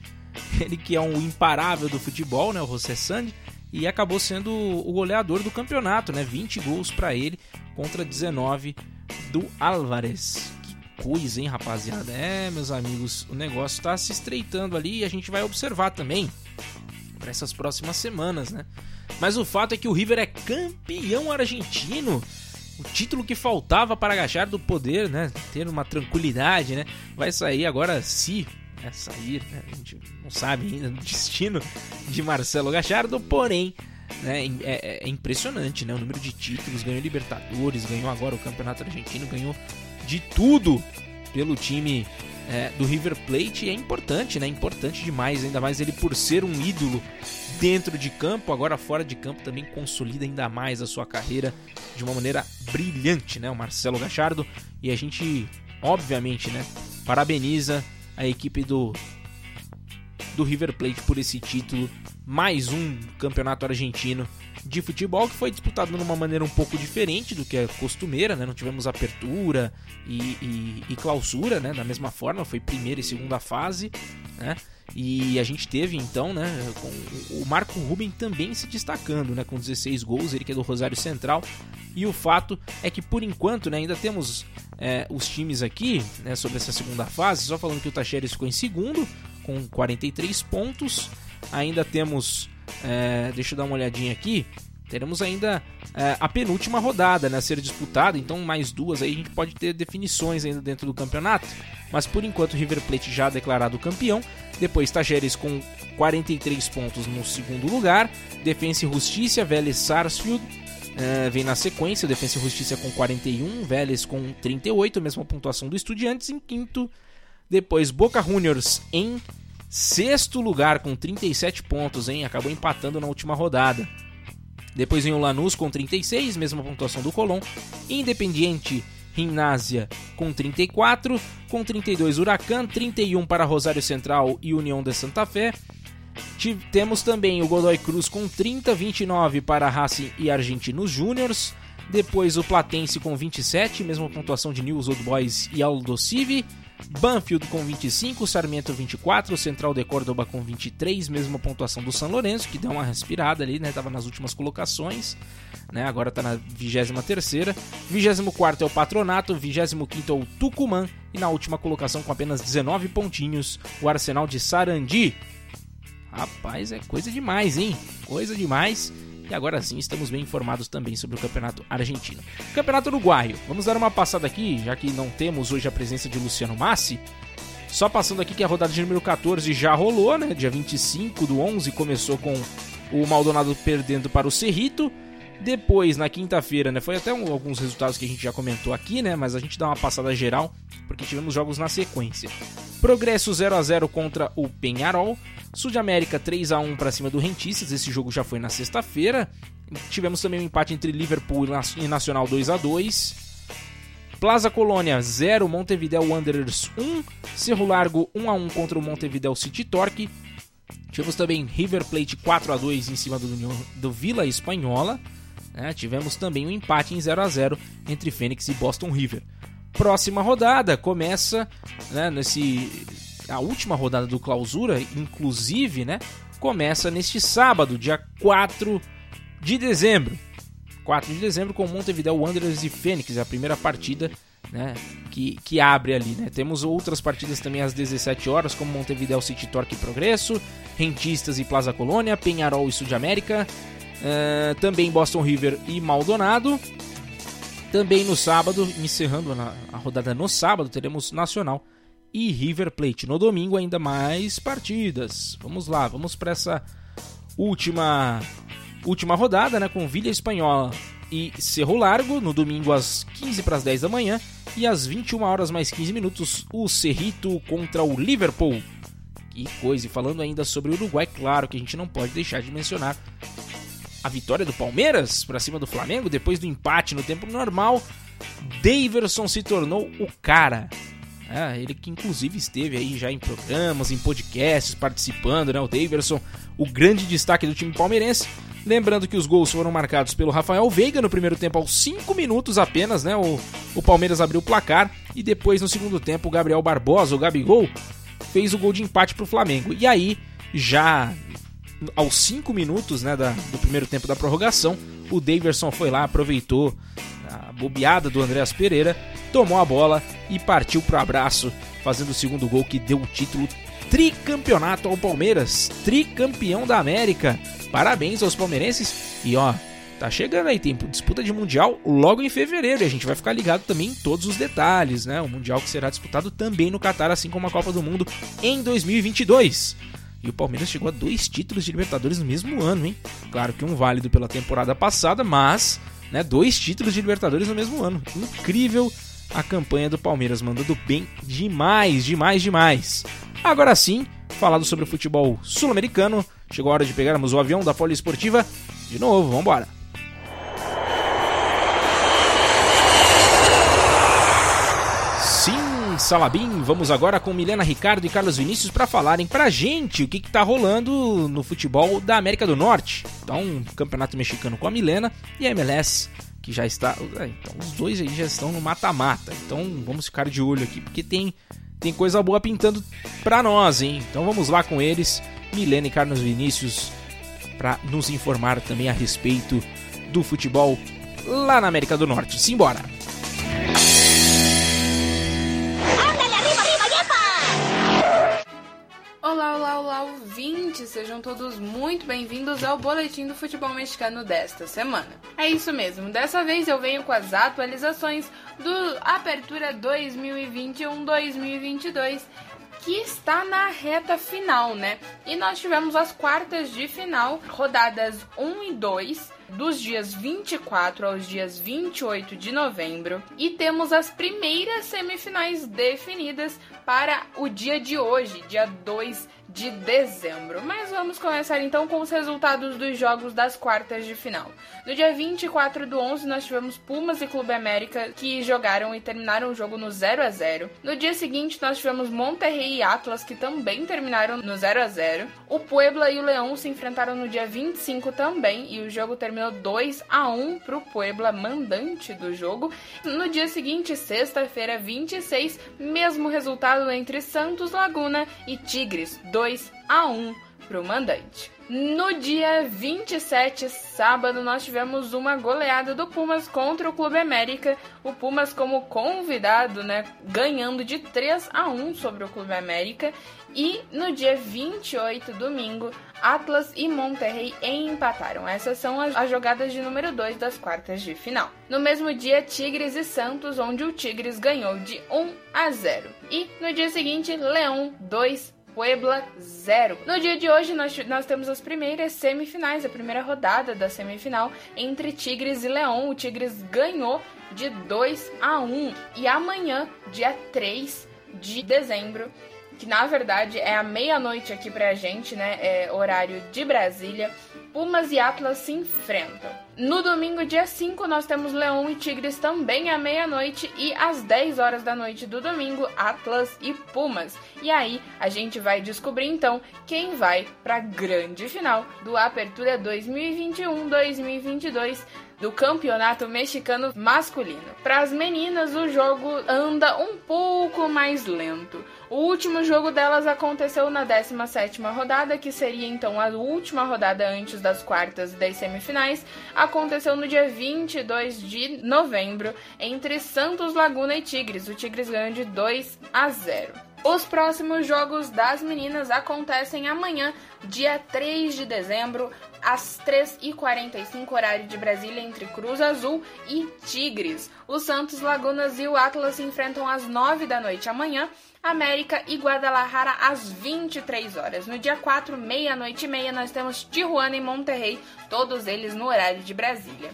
Speaker 1: ele que é um imparável do futebol, né, o José Sand, e acabou sendo o goleador do campeonato, né, 20 gols para ele contra 19 do Álvares. Coisa, hein, rapaziada? É, meus amigos, o negócio está se estreitando ali e a gente vai observar também para essas próximas semanas, né? Mas o fato é que o River é campeão argentino. O título que faltava para agachar do poder, né? Ter uma tranquilidade, né? Vai sair agora se né? sair, né? A gente não sabe ainda o destino de Marcelo Gachardo, porém né? É, é, é, impressionante, né? O número de títulos, ganhou Libertadores, ganhou agora o Campeonato Argentino, ganhou de tudo pelo time é, do River Plate e é importante, né? Importante demais, ainda mais ele por ser um ídolo dentro de campo, agora fora de campo também consolida ainda mais a sua carreira de uma maneira brilhante, né? O Marcelo Gachardo e a gente, obviamente, né? Parabeniza a equipe do do River Plate por esse título, mais um campeonato argentino de futebol que foi disputado de uma maneira um pouco diferente do que é costumeira, né? Não tivemos apertura e, e, e clausura, né? Da mesma forma, foi primeira e segunda fase, né? E a gente teve então, né, o Marco Ruben também se destacando, né, com 16 gols, ele que é do Rosário Central. E o fato é que por enquanto, né, ainda temos é, os times aqui, né, sobre essa segunda fase, só falando que o Tacheres ficou em segundo com 43 pontos. Ainda temos, é, deixa eu dar uma olhadinha aqui, teremos ainda é, a penúltima rodada né, a ser disputada, então mais duas aí a gente pode ter definições ainda dentro do campeonato. Mas por enquanto River Plate já declarado campeão, depois Tajeres com 43 pontos no segundo lugar, Defensa e Justiça, Vélez Sarsfield é, vem na sequência, Defensa e Justiça com 41, Vélez com 38, mesma pontuação do Estudiantes em quinto, depois Boca Juniors em sexto lugar com 37 pontos, hein? Acabou empatando na última rodada. Depois vem o Lanús com 36, mesma pontuação do Colón. Independiente Gimnasia com 34, com 32 Huracan, 31 para Rosário Central e União de Santa Fé. Temos também o Godoy Cruz com 30, 29 para Racing e Argentinos Júniors. Depois o Platense com 27, mesma pontuação de News Old Boys e Aldo Civi. Banfield com 25, Sarmiento 24, Central de Córdoba com 23, mesma pontuação do São Lourenço, que deu uma respirada ali, né? Tava nas últimas colocações, né? Agora tá na 23ª. 24 é o Patronato, 25 é o Tucumã e na última colocação com apenas 19 pontinhos, o Arsenal de Sarandi. Rapaz, é coisa demais, hein? Coisa demais. E agora sim estamos bem informados também sobre o campeonato argentino. Campeonato uruguaio. Vamos dar uma passada aqui, já que não temos hoje a presença de Luciano Massi. Só passando aqui que a rodada de número 14 já rolou, né? Dia 25 do 11 começou com o Maldonado perdendo para o Cerrito. Depois, na quinta-feira, né? Foi até um, alguns resultados que a gente já comentou aqui, né? Mas a gente dá uma passada geral, porque tivemos jogos na sequência. Progresso 0 a 0 contra o Penharol. Sul de América 3 a 1 para cima do Rentistas, esse jogo já foi na sexta-feira. Tivemos também um empate entre Liverpool e Nacional 2 a 2. Plaza Colônia 0, Montevideo Wanderers 1, Cerro Largo 1 a 1 contra o Montevideo City Torque. Tivemos também River Plate 4 a 2 em cima do, do Vila Espanhola. É, tivemos também um empate em 0 a 0 entre Fênix e Boston River. Próxima rodada começa né, nesse a última rodada do Clausura, inclusive, né, começa neste sábado, dia 4 de dezembro. 4 de dezembro com Montevideo Wanderers e Fênix, a primeira partida né, que, que abre ali. Né. Temos outras partidas também às 17 horas, como Montevideo City Torque e Progresso, Rentistas e Plaza Colônia, Penharol e Sul de América, uh, também Boston River e Maldonado. Também no sábado, encerrando a rodada no sábado, teremos Nacional e River Plate. No domingo, ainda mais partidas. Vamos lá, vamos para essa última última rodada, né, com Vila Espanhola e Cerro Largo, no domingo às 15 para as 10 da manhã e às 21 horas mais 15 minutos, o Cerrito contra o Liverpool. Que coisa, e falando ainda sobre o Uruguai, claro que a gente não pode deixar de mencionar a vitória do Palmeiras para cima do Flamengo depois do empate no tempo normal. Daverson se tornou o cara. É, ele que inclusive esteve aí já em programas, em podcasts, participando, né? O Daverson, o grande destaque do time palmeirense. Lembrando que os gols foram marcados pelo Rafael Veiga no primeiro tempo aos 5 minutos apenas, né? O, o Palmeiras abriu o placar e depois no segundo tempo o Gabriel Barbosa, o Gabigol, fez o gol de empate para o Flamengo. E aí, já aos 5 minutos né, da, do primeiro tempo da prorrogação, o Daverson foi lá, aproveitou a bobeada do Andréas Pereira, tomou a bola e partiu pro abraço, fazendo o segundo gol que deu o título tricampeonato ao Palmeiras, tricampeão da América. Parabéns aos palmeirenses e ó, tá chegando aí, tem disputa de Mundial logo em fevereiro e a gente vai ficar ligado também em todos os detalhes, né? O Mundial que será disputado também no Catar, assim como a Copa do Mundo em 2022. E o Palmeiras chegou a dois títulos de Libertadores no mesmo ano, hein? Claro que um válido pela temporada passada, mas né, dois títulos de Libertadores no mesmo ano. Incrível a campanha do Palmeiras, mandando bem demais, demais, demais. Agora sim, falado sobre o futebol sul-americano, chegou a hora de pegarmos o avião da Poliesportiva. De novo, vamos Salabim. Vamos agora com Milena Ricardo e Carlos Vinícius para falarem pra gente o que, que tá rolando no futebol da América do Norte. Então, Campeonato Mexicano com a Milena e a MLS, que já está. É, então, os dois aí já estão no mata-mata. Então, vamos ficar de olho aqui, porque tem tem coisa boa pintando pra nós, hein? Então vamos lá com eles, Milena e Carlos Vinícius, para nos informar também a respeito do futebol lá na América do Norte. Simbora!
Speaker 8: Olá, olá, olá, ouvintes! Sejam todos muito bem-vindos ao Boletim do Futebol Mexicano desta semana. É isso mesmo, dessa vez eu venho com as atualizações do Apertura 2021-2022 que está na reta final, né? E nós tivemos as quartas de final, rodadas 1 e 2, dos dias 24 aos dias 28 de novembro, e temos as primeiras semifinais definidas para o dia de hoje, dia 2 de dezembro. Mas vamos começar então com os resultados dos jogos das quartas de final. No dia 24 do 11, nós tivemos Pumas e Clube América que jogaram e terminaram o jogo no 0 a 0. No dia seguinte, nós tivemos Monterrey e Atlas que também terminaram no 0 a 0. O Puebla e o Leão se enfrentaram no dia 25 também e o jogo terminou 2 a 1 para o Puebla, mandante do jogo. No dia seguinte, sexta-feira, 26, mesmo resultado entre Santos Laguna e Tigres, 2 a 1 para o mandante. No dia 27, sábado, nós tivemos uma goleada do Pumas contra o Clube América. O Pumas como convidado, né, ganhando de 3 a 1 sobre o Clube América. E no dia 28, domingo, Atlas e Monterrey empataram. Essas são as jogadas de número 2 das quartas de final. No mesmo dia, Tigres e Santos, onde o Tigres ganhou de 1 a 0. E no dia seguinte, Leão 2 Puebla 0. No dia de hoje, nós, nós temos as primeiras semifinais, a primeira rodada da semifinal entre Tigres e Leão. O Tigres ganhou de 2 a 1. E amanhã, dia 3 de dezembro, que na verdade é a meia-noite aqui pra gente, né? É horário de Brasília. Pumas e Atlas se enfrentam. No domingo, dia 5, nós temos Leão e Tigres também à meia-noite e às 10 horas da noite do domingo, Atlas e Pumas. E aí a gente vai descobrir então quem vai para a grande final do Apertura 2021-2022 do Campeonato Mexicano Masculino. Para as meninas, o jogo anda um pouco mais lento. O último jogo delas aconteceu na 17ª rodada, que seria então a última rodada antes das quartas das semifinais. Aconteceu no dia 22 de novembro entre Santos Laguna e Tigres. O Tigres ganhou de 2 a 0. Os próximos jogos das meninas acontecem amanhã, dia 3 de dezembro, às 3h45, horário de Brasília, entre Cruz Azul e Tigres. O Santos, Lagunas e o Atlas se enfrentam às 9 da noite amanhã. América e Guadalajara às 23 horas. No dia 4, meia-noite e meia, nós temos Tijuana e Monterrey, todos eles no horário de Brasília.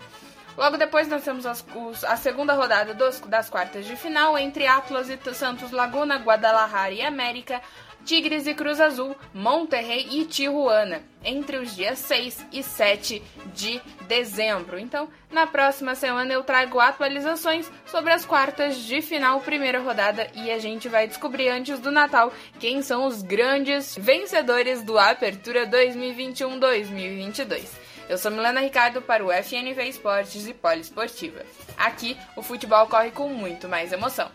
Speaker 8: Logo depois nós temos as, os, a segunda rodada dos, das quartas de final entre Atlas e Santos Laguna, Guadalajara e América, Tigres e Cruz Azul, Monterrey e Tijuana, entre os dias 6 e 7 de dezembro. Então, na próxima semana eu trago atualizações sobre as quartas de final, primeira rodada, e a gente vai descobrir antes do Natal quem são os grandes vencedores do Apertura 2021-2022. Eu sou Milena Ricardo para o FNV Esportes e Poliesportiva. Aqui, o futebol corre com muito mais emoção.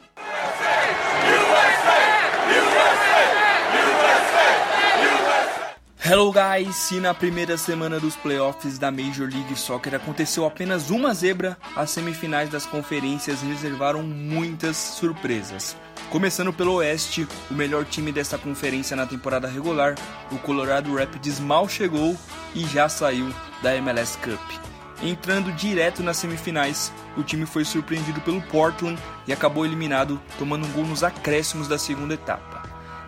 Speaker 9: Hello guys! E na primeira semana dos playoffs da Major League Soccer aconteceu apenas uma zebra, as semifinais das conferências reservaram muitas surpresas. Começando pelo Oeste, o melhor time desta conferência na temporada regular, o Colorado Rapids mal chegou e já saiu da MLS Cup. Entrando direto nas semifinais, o time foi surpreendido pelo Portland e acabou eliminado, tomando um gol nos acréscimos da segunda etapa.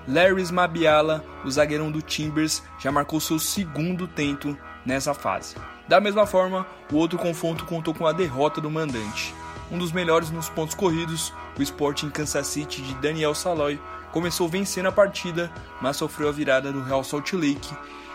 Speaker 9: Larry Mabiala, o zagueirão do Timbers, já marcou seu segundo tento nessa fase. Da mesma forma, o outro confronto contou com a derrota do mandante. Um dos melhores nos pontos corridos, o Sporting Kansas City de Daniel Saloy começou vencendo a partida, mas sofreu a virada do Real Salt Lake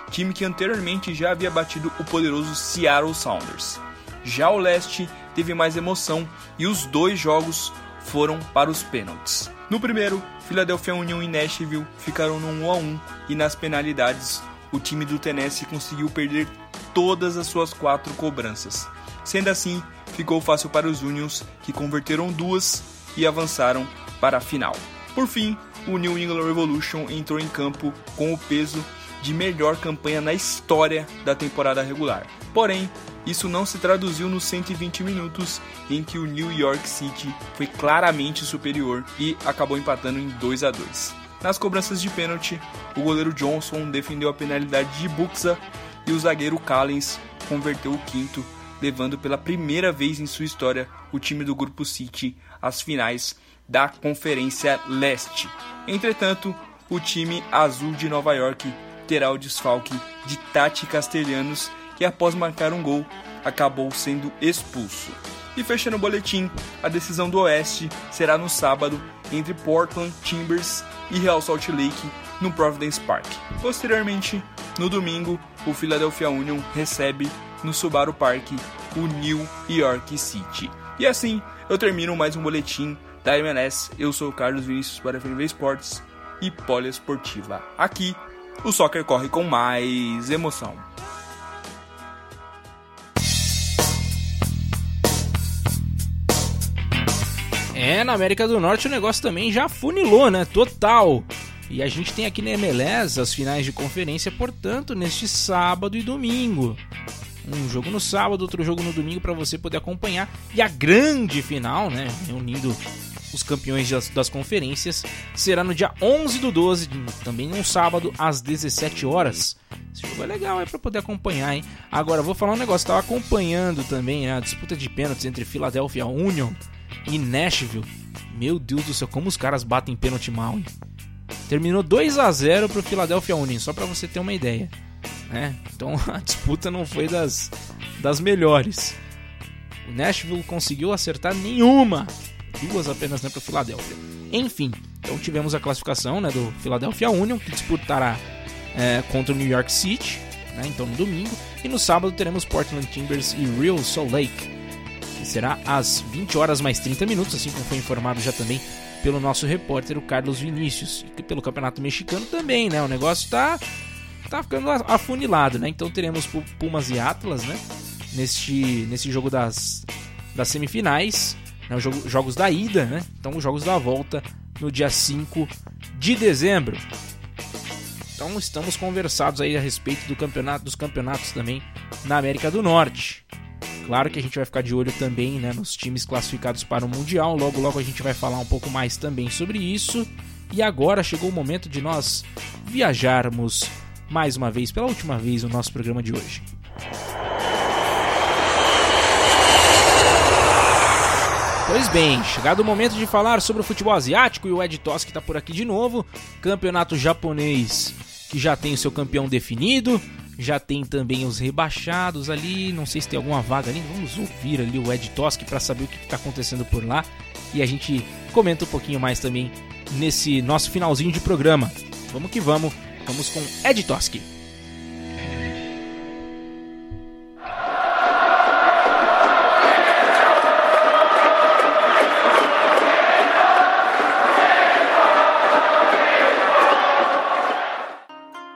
Speaker 9: time que anteriormente já havia batido o poderoso Seattle Sounders. Já o leste teve mais emoção e os dois jogos foram para os pênaltis. No primeiro, Philadelphia Union e Nashville ficaram no 1 a 1 e nas penalidades o time do Tennessee conseguiu perder todas as suas quatro cobranças. Sendo assim, ficou fácil para os Unions que converteram duas e avançaram para a final. Por fim, o New England Revolution entrou em campo com o peso de melhor campanha na história da temporada regular. Porém, isso não se traduziu nos 120 minutos em que o New York City foi claramente superior e acabou empatando em 2 a 2. Nas cobranças de pênalti, o goleiro Johnson defendeu a penalidade de Buxa e o zagueiro Callens converteu o quinto, levando pela primeira vez em sua história o time do grupo City às finais da Conferência Leste. Entretanto, o time azul de Nova York terá o desfalque de Tati Castelhanos, que após marcar um gol acabou sendo expulso. E fechando o boletim, a decisão do Oeste será no sábado entre Portland Timbers e Real Salt Lake no Providence Park. Posteriormente, no domingo, o Philadelphia Union recebe no Subaru Park o New York City. E assim, eu termino mais um boletim da MLS. Eu sou o Carlos Vinícius para FNV Esportes e Poliesportiva. Aqui, o soccer corre com mais emoção.
Speaker 1: É, na América do Norte o negócio também já funilou, né? Total. E a gente tem aqui na MLS as finais de conferência, portanto, neste sábado e domingo. Um jogo no sábado, outro jogo no domingo para você poder acompanhar. E a grande final, né? Reunindo os campeões das, das, conferências, será no dia 11 do 12, também no sábado, às 17 horas. Esse jogo é legal, é para poder acompanhar, hein? Agora, vou falar um negócio, estava acompanhando também a disputa de pênaltis entre Philadelphia Union e Nashville. Meu Deus do céu, como os caras batem pênalti mal, hein? Terminou 2 a 0 pro Philadelphia Union, só para você ter uma ideia. Né? Então [LAUGHS] a disputa não foi das, das melhores. O Nashville conseguiu acertar nenhuma, duas apenas né, para o Philadelphia. Enfim, então tivemos a classificação né, do Philadelphia Union, que disputará é, contra o New York City, né, então no domingo. E no sábado teremos Portland Timbers e Real Salt Lake, será às 20 horas mais 30 minutos, assim como foi informado já também pelo nosso repórter, o Carlos Vinícius. E pelo Campeonato Mexicano também, né? O negócio está tá ficando afunilado, né? Então teremos Pumas e Atlas, né? Neste, nesse jogo das, das semifinais, né? Os jogo, jogos da ida, né? Então os jogos da volta no dia 5 de dezembro. Então estamos conversados aí a respeito do campeonato, dos campeonatos também na América do Norte. Claro que a gente vai ficar de olho também né, nos times classificados para o Mundial. Logo, logo a gente vai falar um pouco mais também sobre isso. E agora chegou o momento de nós viajarmos mais uma vez, pela última vez, no nosso programa de hoje. Pois bem, chegado o momento de falar sobre o futebol asiático e o Ed Toski está por aqui de novo. Campeonato japonês que já tem o seu campeão definido, já tem também os rebaixados ali. Não sei se tem alguma vaga ali. Vamos ouvir ali o Ed Toski para saber o que está acontecendo por lá. E a gente comenta um pouquinho mais também nesse nosso finalzinho de programa. Vamos que vamos. Vamos com Ed Toski.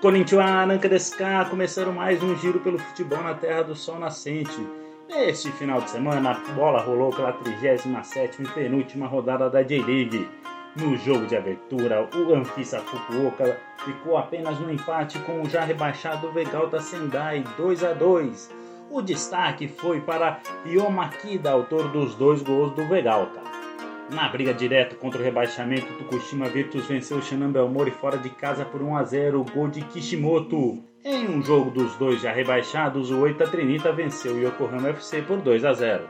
Speaker 6: Konnichiwa, Nanka Deska, começando mais um giro pelo futebol na Terra do Sol Nascente. Neste final de semana, a bola rolou pela 37ª e penúltima rodada da J-League. No jogo de abertura, o Anfisa Fukuoka ficou apenas no empate com o já rebaixado Vegalta Sendai 2 a 2. O destaque foi para Yomakida, autor dos dois gols do Vegalta. Na briga direta contra o rebaixamento, Tokushima Virtus venceu o Shannon Belmore fora de casa por 1 a 0, gol de Kishimoto. Em um jogo dos dois já rebaixados, o Oita Trinita venceu o Yokohama FC por 2 a 0.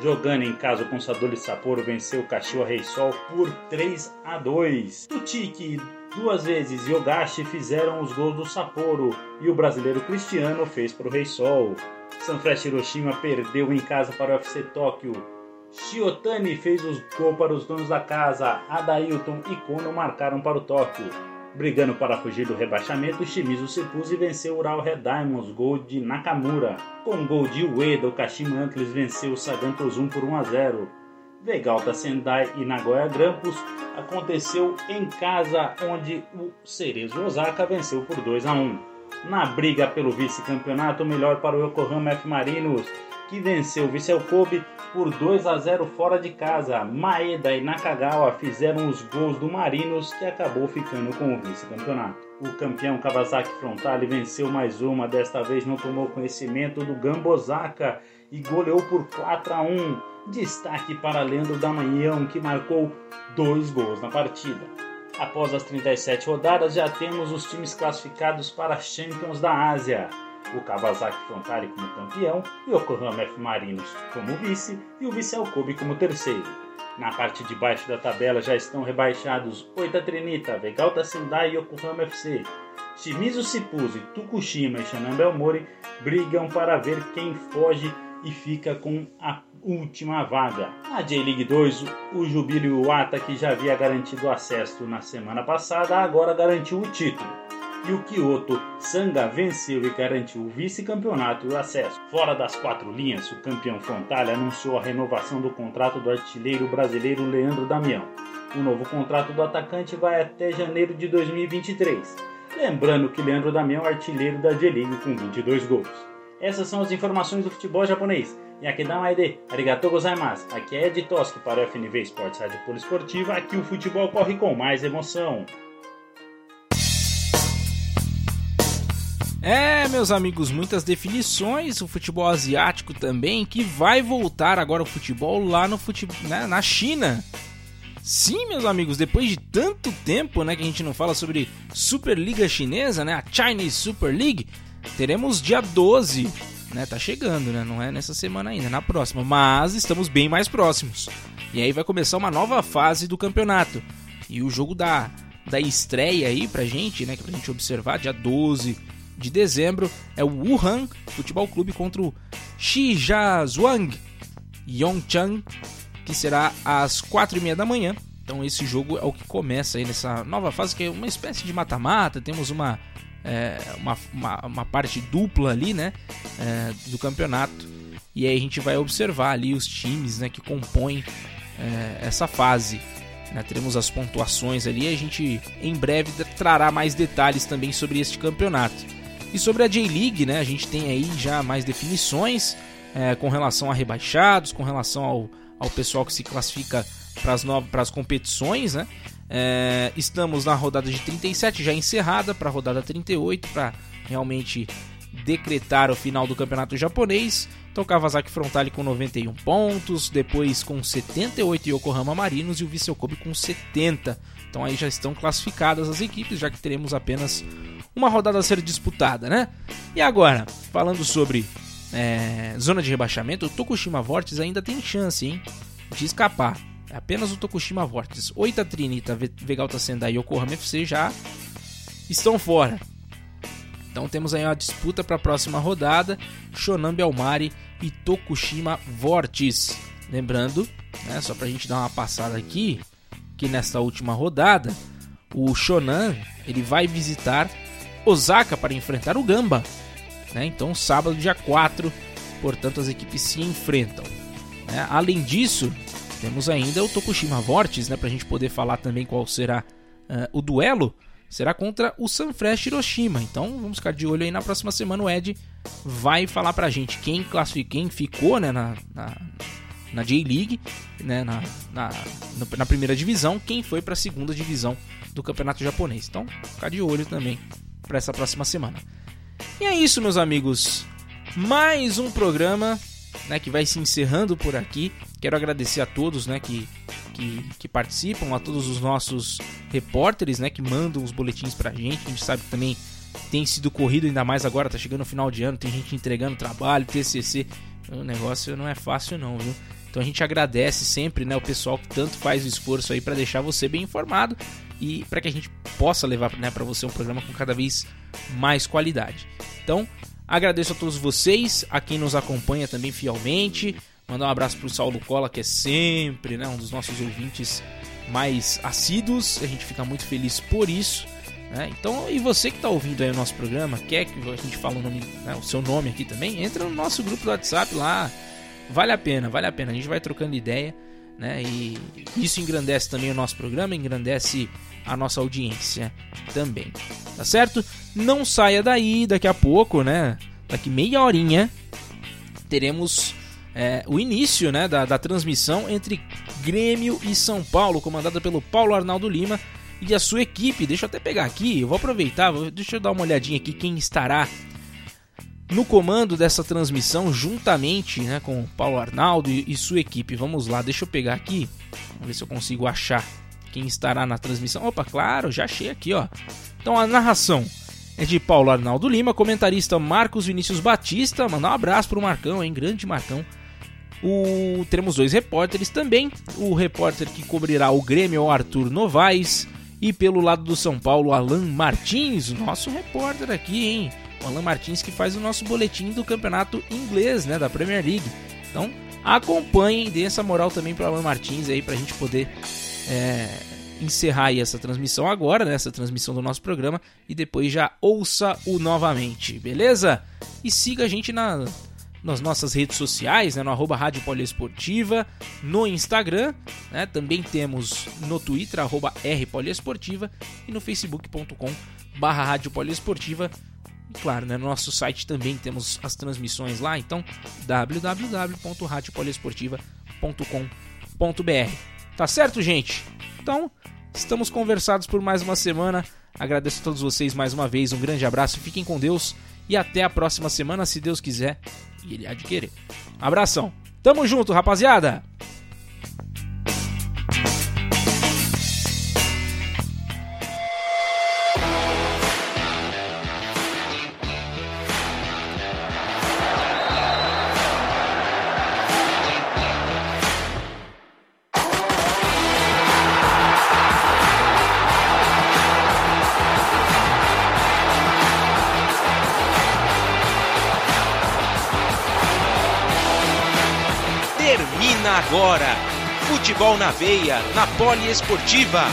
Speaker 6: Jogando em casa, o Consadole Sapporo venceu o Kashiwa Reysol por 3 a 2. Tutiki duas vezes Yogashi fizeram os gols do Sapporo e o brasileiro Cristiano fez para o Reysol. Sanfrecce Hiroshima perdeu em casa para o FC Tóquio Shiotani fez os gols para os donos da casa. Adailton e Kono marcaram para o Tóquio. Brigando para fugir do rebaixamento, Shimizu se e venceu o Ural Red Diamonds, gol de Nakamura. Com gol de Ueda, o Kashima Antlers venceu o Sagan Tozum por 1 a 0. Vegalta Sendai e Nagoya Grampus aconteceu em casa, onde o Cerezo Osaka venceu por 2 a 1. Na briga pelo vice-campeonato, melhor para o Yokohama F Marinos, que venceu o Vissel Kobe por 2 a 0 fora de casa. Maeda e Nakagawa fizeram os gols do Marinos, que acabou ficando com o vice-campeonato. O campeão Kawasaki Frontale venceu mais uma, desta vez não tomou conhecimento do Gambosaka e goleou por 4 a 1. Destaque para Leandro Damanhão, que marcou dois gols na partida. Após as 37 rodadas, já temos os times classificados para Champions da Ásia o Kawasaki Frontale como campeão, o Yokohama F Marinos como vice e o Vissel Kobe como terceiro. Na parte de baixo da tabela já estão rebaixados Oita Trinita, Vegalta Sendai e Yokohama FC. Shimizu Sipuse, Tukushima e Shannon Belmori brigam para ver quem foge e fica com a última vaga. Na J-League 2, o Jubilo Iwata, que já havia garantido acesso na semana passada, agora garantiu o título e o Kyoto Sanga venceu e garantiu o vice-campeonato e o acesso. Fora das quatro linhas, o campeão Frontale anunciou a renovação do contrato do artilheiro brasileiro Leandro Damião. O novo contrato do atacante vai até janeiro de 2023. Lembrando que Leandro Damião é artilheiro da J-League com 22 gols. Essas são as informações do futebol japonês. E aqui dá uma ideia. Arigatou gozaimasu. Aqui é Ed Toski para o FNV Esportes Rádio Poliesportiva. Aqui o futebol corre com mais emoção.
Speaker 1: É, meus amigos, muitas definições, o futebol asiático também, que vai voltar agora o futebol lá no futebol, né, na China. Sim, meus amigos, depois de tanto tempo, né, que a gente não fala sobre Superliga Chinesa, né, a Chinese Super League, teremos dia 12, né, tá chegando, né, não é nessa semana ainda, é na próxima, mas estamos bem mais próximos. E aí vai começar uma nova fase do campeonato. E o jogo da, da estreia aí pra gente, né, pra gente observar, dia 12 de dezembro é o Wuhan Futebol Clube contra o Shijiazhuang Yongchang, que será às quatro e meia da manhã. Então esse jogo é o que começa aí nessa nova fase, que é uma espécie de mata-mata. Temos uma, é, uma, uma, uma, parte dupla ali, né, é, do campeonato. E aí a gente vai observar ali os times, né, que compõem é, essa fase. Né, teremos as pontuações ali e a gente em breve trará mais detalhes também sobre este campeonato. E sobre a J-League, né, a gente tem aí já mais definições é, com relação a rebaixados, com relação ao, ao pessoal que se classifica para as competições, né? É, estamos na rodada de 37, já encerrada, para a rodada 38, para realmente decretar o final do campeonato japonês. Então, Kawasaki Frontale com 91 pontos, depois com 78 Yokohama Marinos e o Vissel Kobe com 70. Então, aí já estão classificadas as equipes, já que teremos apenas uma rodada a ser disputada, né? E agora, falando sobre é, zona de rebaixamento, o Tokushima Vortex ainda tem chance, hein? De escapar. É apenas o Tokushima Vortex. Oita Trinita, Vegalta Sendai e Yokohama FC já estão fora. Então temos aí uma disputa para a próxima rodada: Shonan Belmari e Tokushima Vortex. Lembrando, né, só para a gente dar uma passada aqui, que nesta última rodada o Shonan ele vai visitar Osaka para enfrentar o Gamba. Né? Então, sábado, dia 4, portanto, as equipes se enfrentam. Né? Além disso, temos ainda o Tokushima Vortex, né? para a gente poder falar também qual será uh, o duelo. Será contra o Sanfrecce Hiroshima. Então vamos ficar de olho aí na próxima semana. O Ed vai falar pra gente quem classificou, quem ficou né, na, na, na J-League, né, na, na, na primeira divisão, quem foi para a segunda divisão do campeonato japonês. Então, ficar de olho também para essa próxima semana. E é isso, meus amigos. Mais um programa né, que vai se encerrando por aqui. Quero agradecer a todos né, que, que, que, participam, a todos os nossos repórteres né, que mandam os boletins pra gente. A gente sabe que também tem sido corrido, ainda mais agora, tá chegando o final de ano, tem gente entregando trabalho, TCC. O negócio não é fácil não, viu? Então a gente agradece sempre, né, o pessoal que tanto faz o esforço aí para deixar você bem informado e para que a gente possa levar né, para você um programa com cada vez mais qualidade. Então, agradeço a todos vocês, a quem nos acompanha também fielmente. Mandar um abraço para o Saulo Cola, que é sempre né, um dos nossos ouvintes mais assíduos. A gente fica muito feliz por isso. Né? Então, e você que está ouvindo aí o nosso programa, quer que a gente fale o, nome, né, o seu nome aqui também, entra no nosso grupo do WhatsApp lá. Vale a pena, vale a pena. A gente vai trocando ideia né? E isso engrandece também o nosso programa, engrandece a nossa audiência também. Tá certo? Não saia daí, daqui a pouco, né? Daqui meia horinha teremos é, o início né, da, da transmissão entre Grêmio e São Paulo, comandada pelo Paulo Arnaldo Lima e a sua equipe. Deixa eu até pegar aqui, eu vou aproveitar, deixa eu dar uma olhadinha aqui quem estará no comando dessa transmissão juntamente né, com o Paulo Arnaldo e, e sua equipe. Vamos lá, deixa eu pegar aqui, vamos ver se eu consigo achar quem estará na transmissão. Opa, claro, já achei aqui, ó. Então a narração é de Paulo Arnaldo Lima, comentarista Marcos Vinícius Batista. Mandar um abraço pro Marcão, hein? Grande Marcão. O... Teremos dois repórteres também. O repórter que cobrirá o Grêmio é o Arthur Novaes. E pelo lado do São Paulo, Alan Martins, nosso repórter aqui, hein? O Alan Martins que faz o nosso boletim do campeonato inglês, né? Da Premier League. Então acompanhem, dê essa moral também para Alan Martins aí pra gente poder é, encerrar aí essa transmissão agora, né? Essa transmissão do nosso programa e depois já ouça-o novamente, beleza? E siga a gente na, nas nossas redes sociais, né? No arroba Rádio Poliesportiva, no Instagram, né? Também temos no Twitter, arroba R Poliesportiva e no facebook.com barra Rádio Poliesportiva. E claro, né, no nosso site também temos as transmissões lá, então www.radiopoliesportiva.com.br. Tá certo, gente? Então, estamos conversados por mais uma semana. Agradeço a todos vocês mais uma vez. Um grande abraço, fiquem com Deus e até a próxima semana, se Deus quiser e Ele há de querer. Abração. Tamo junto, rapaziada!
Speaker 10: Futebol na veia, na Poliesportiva.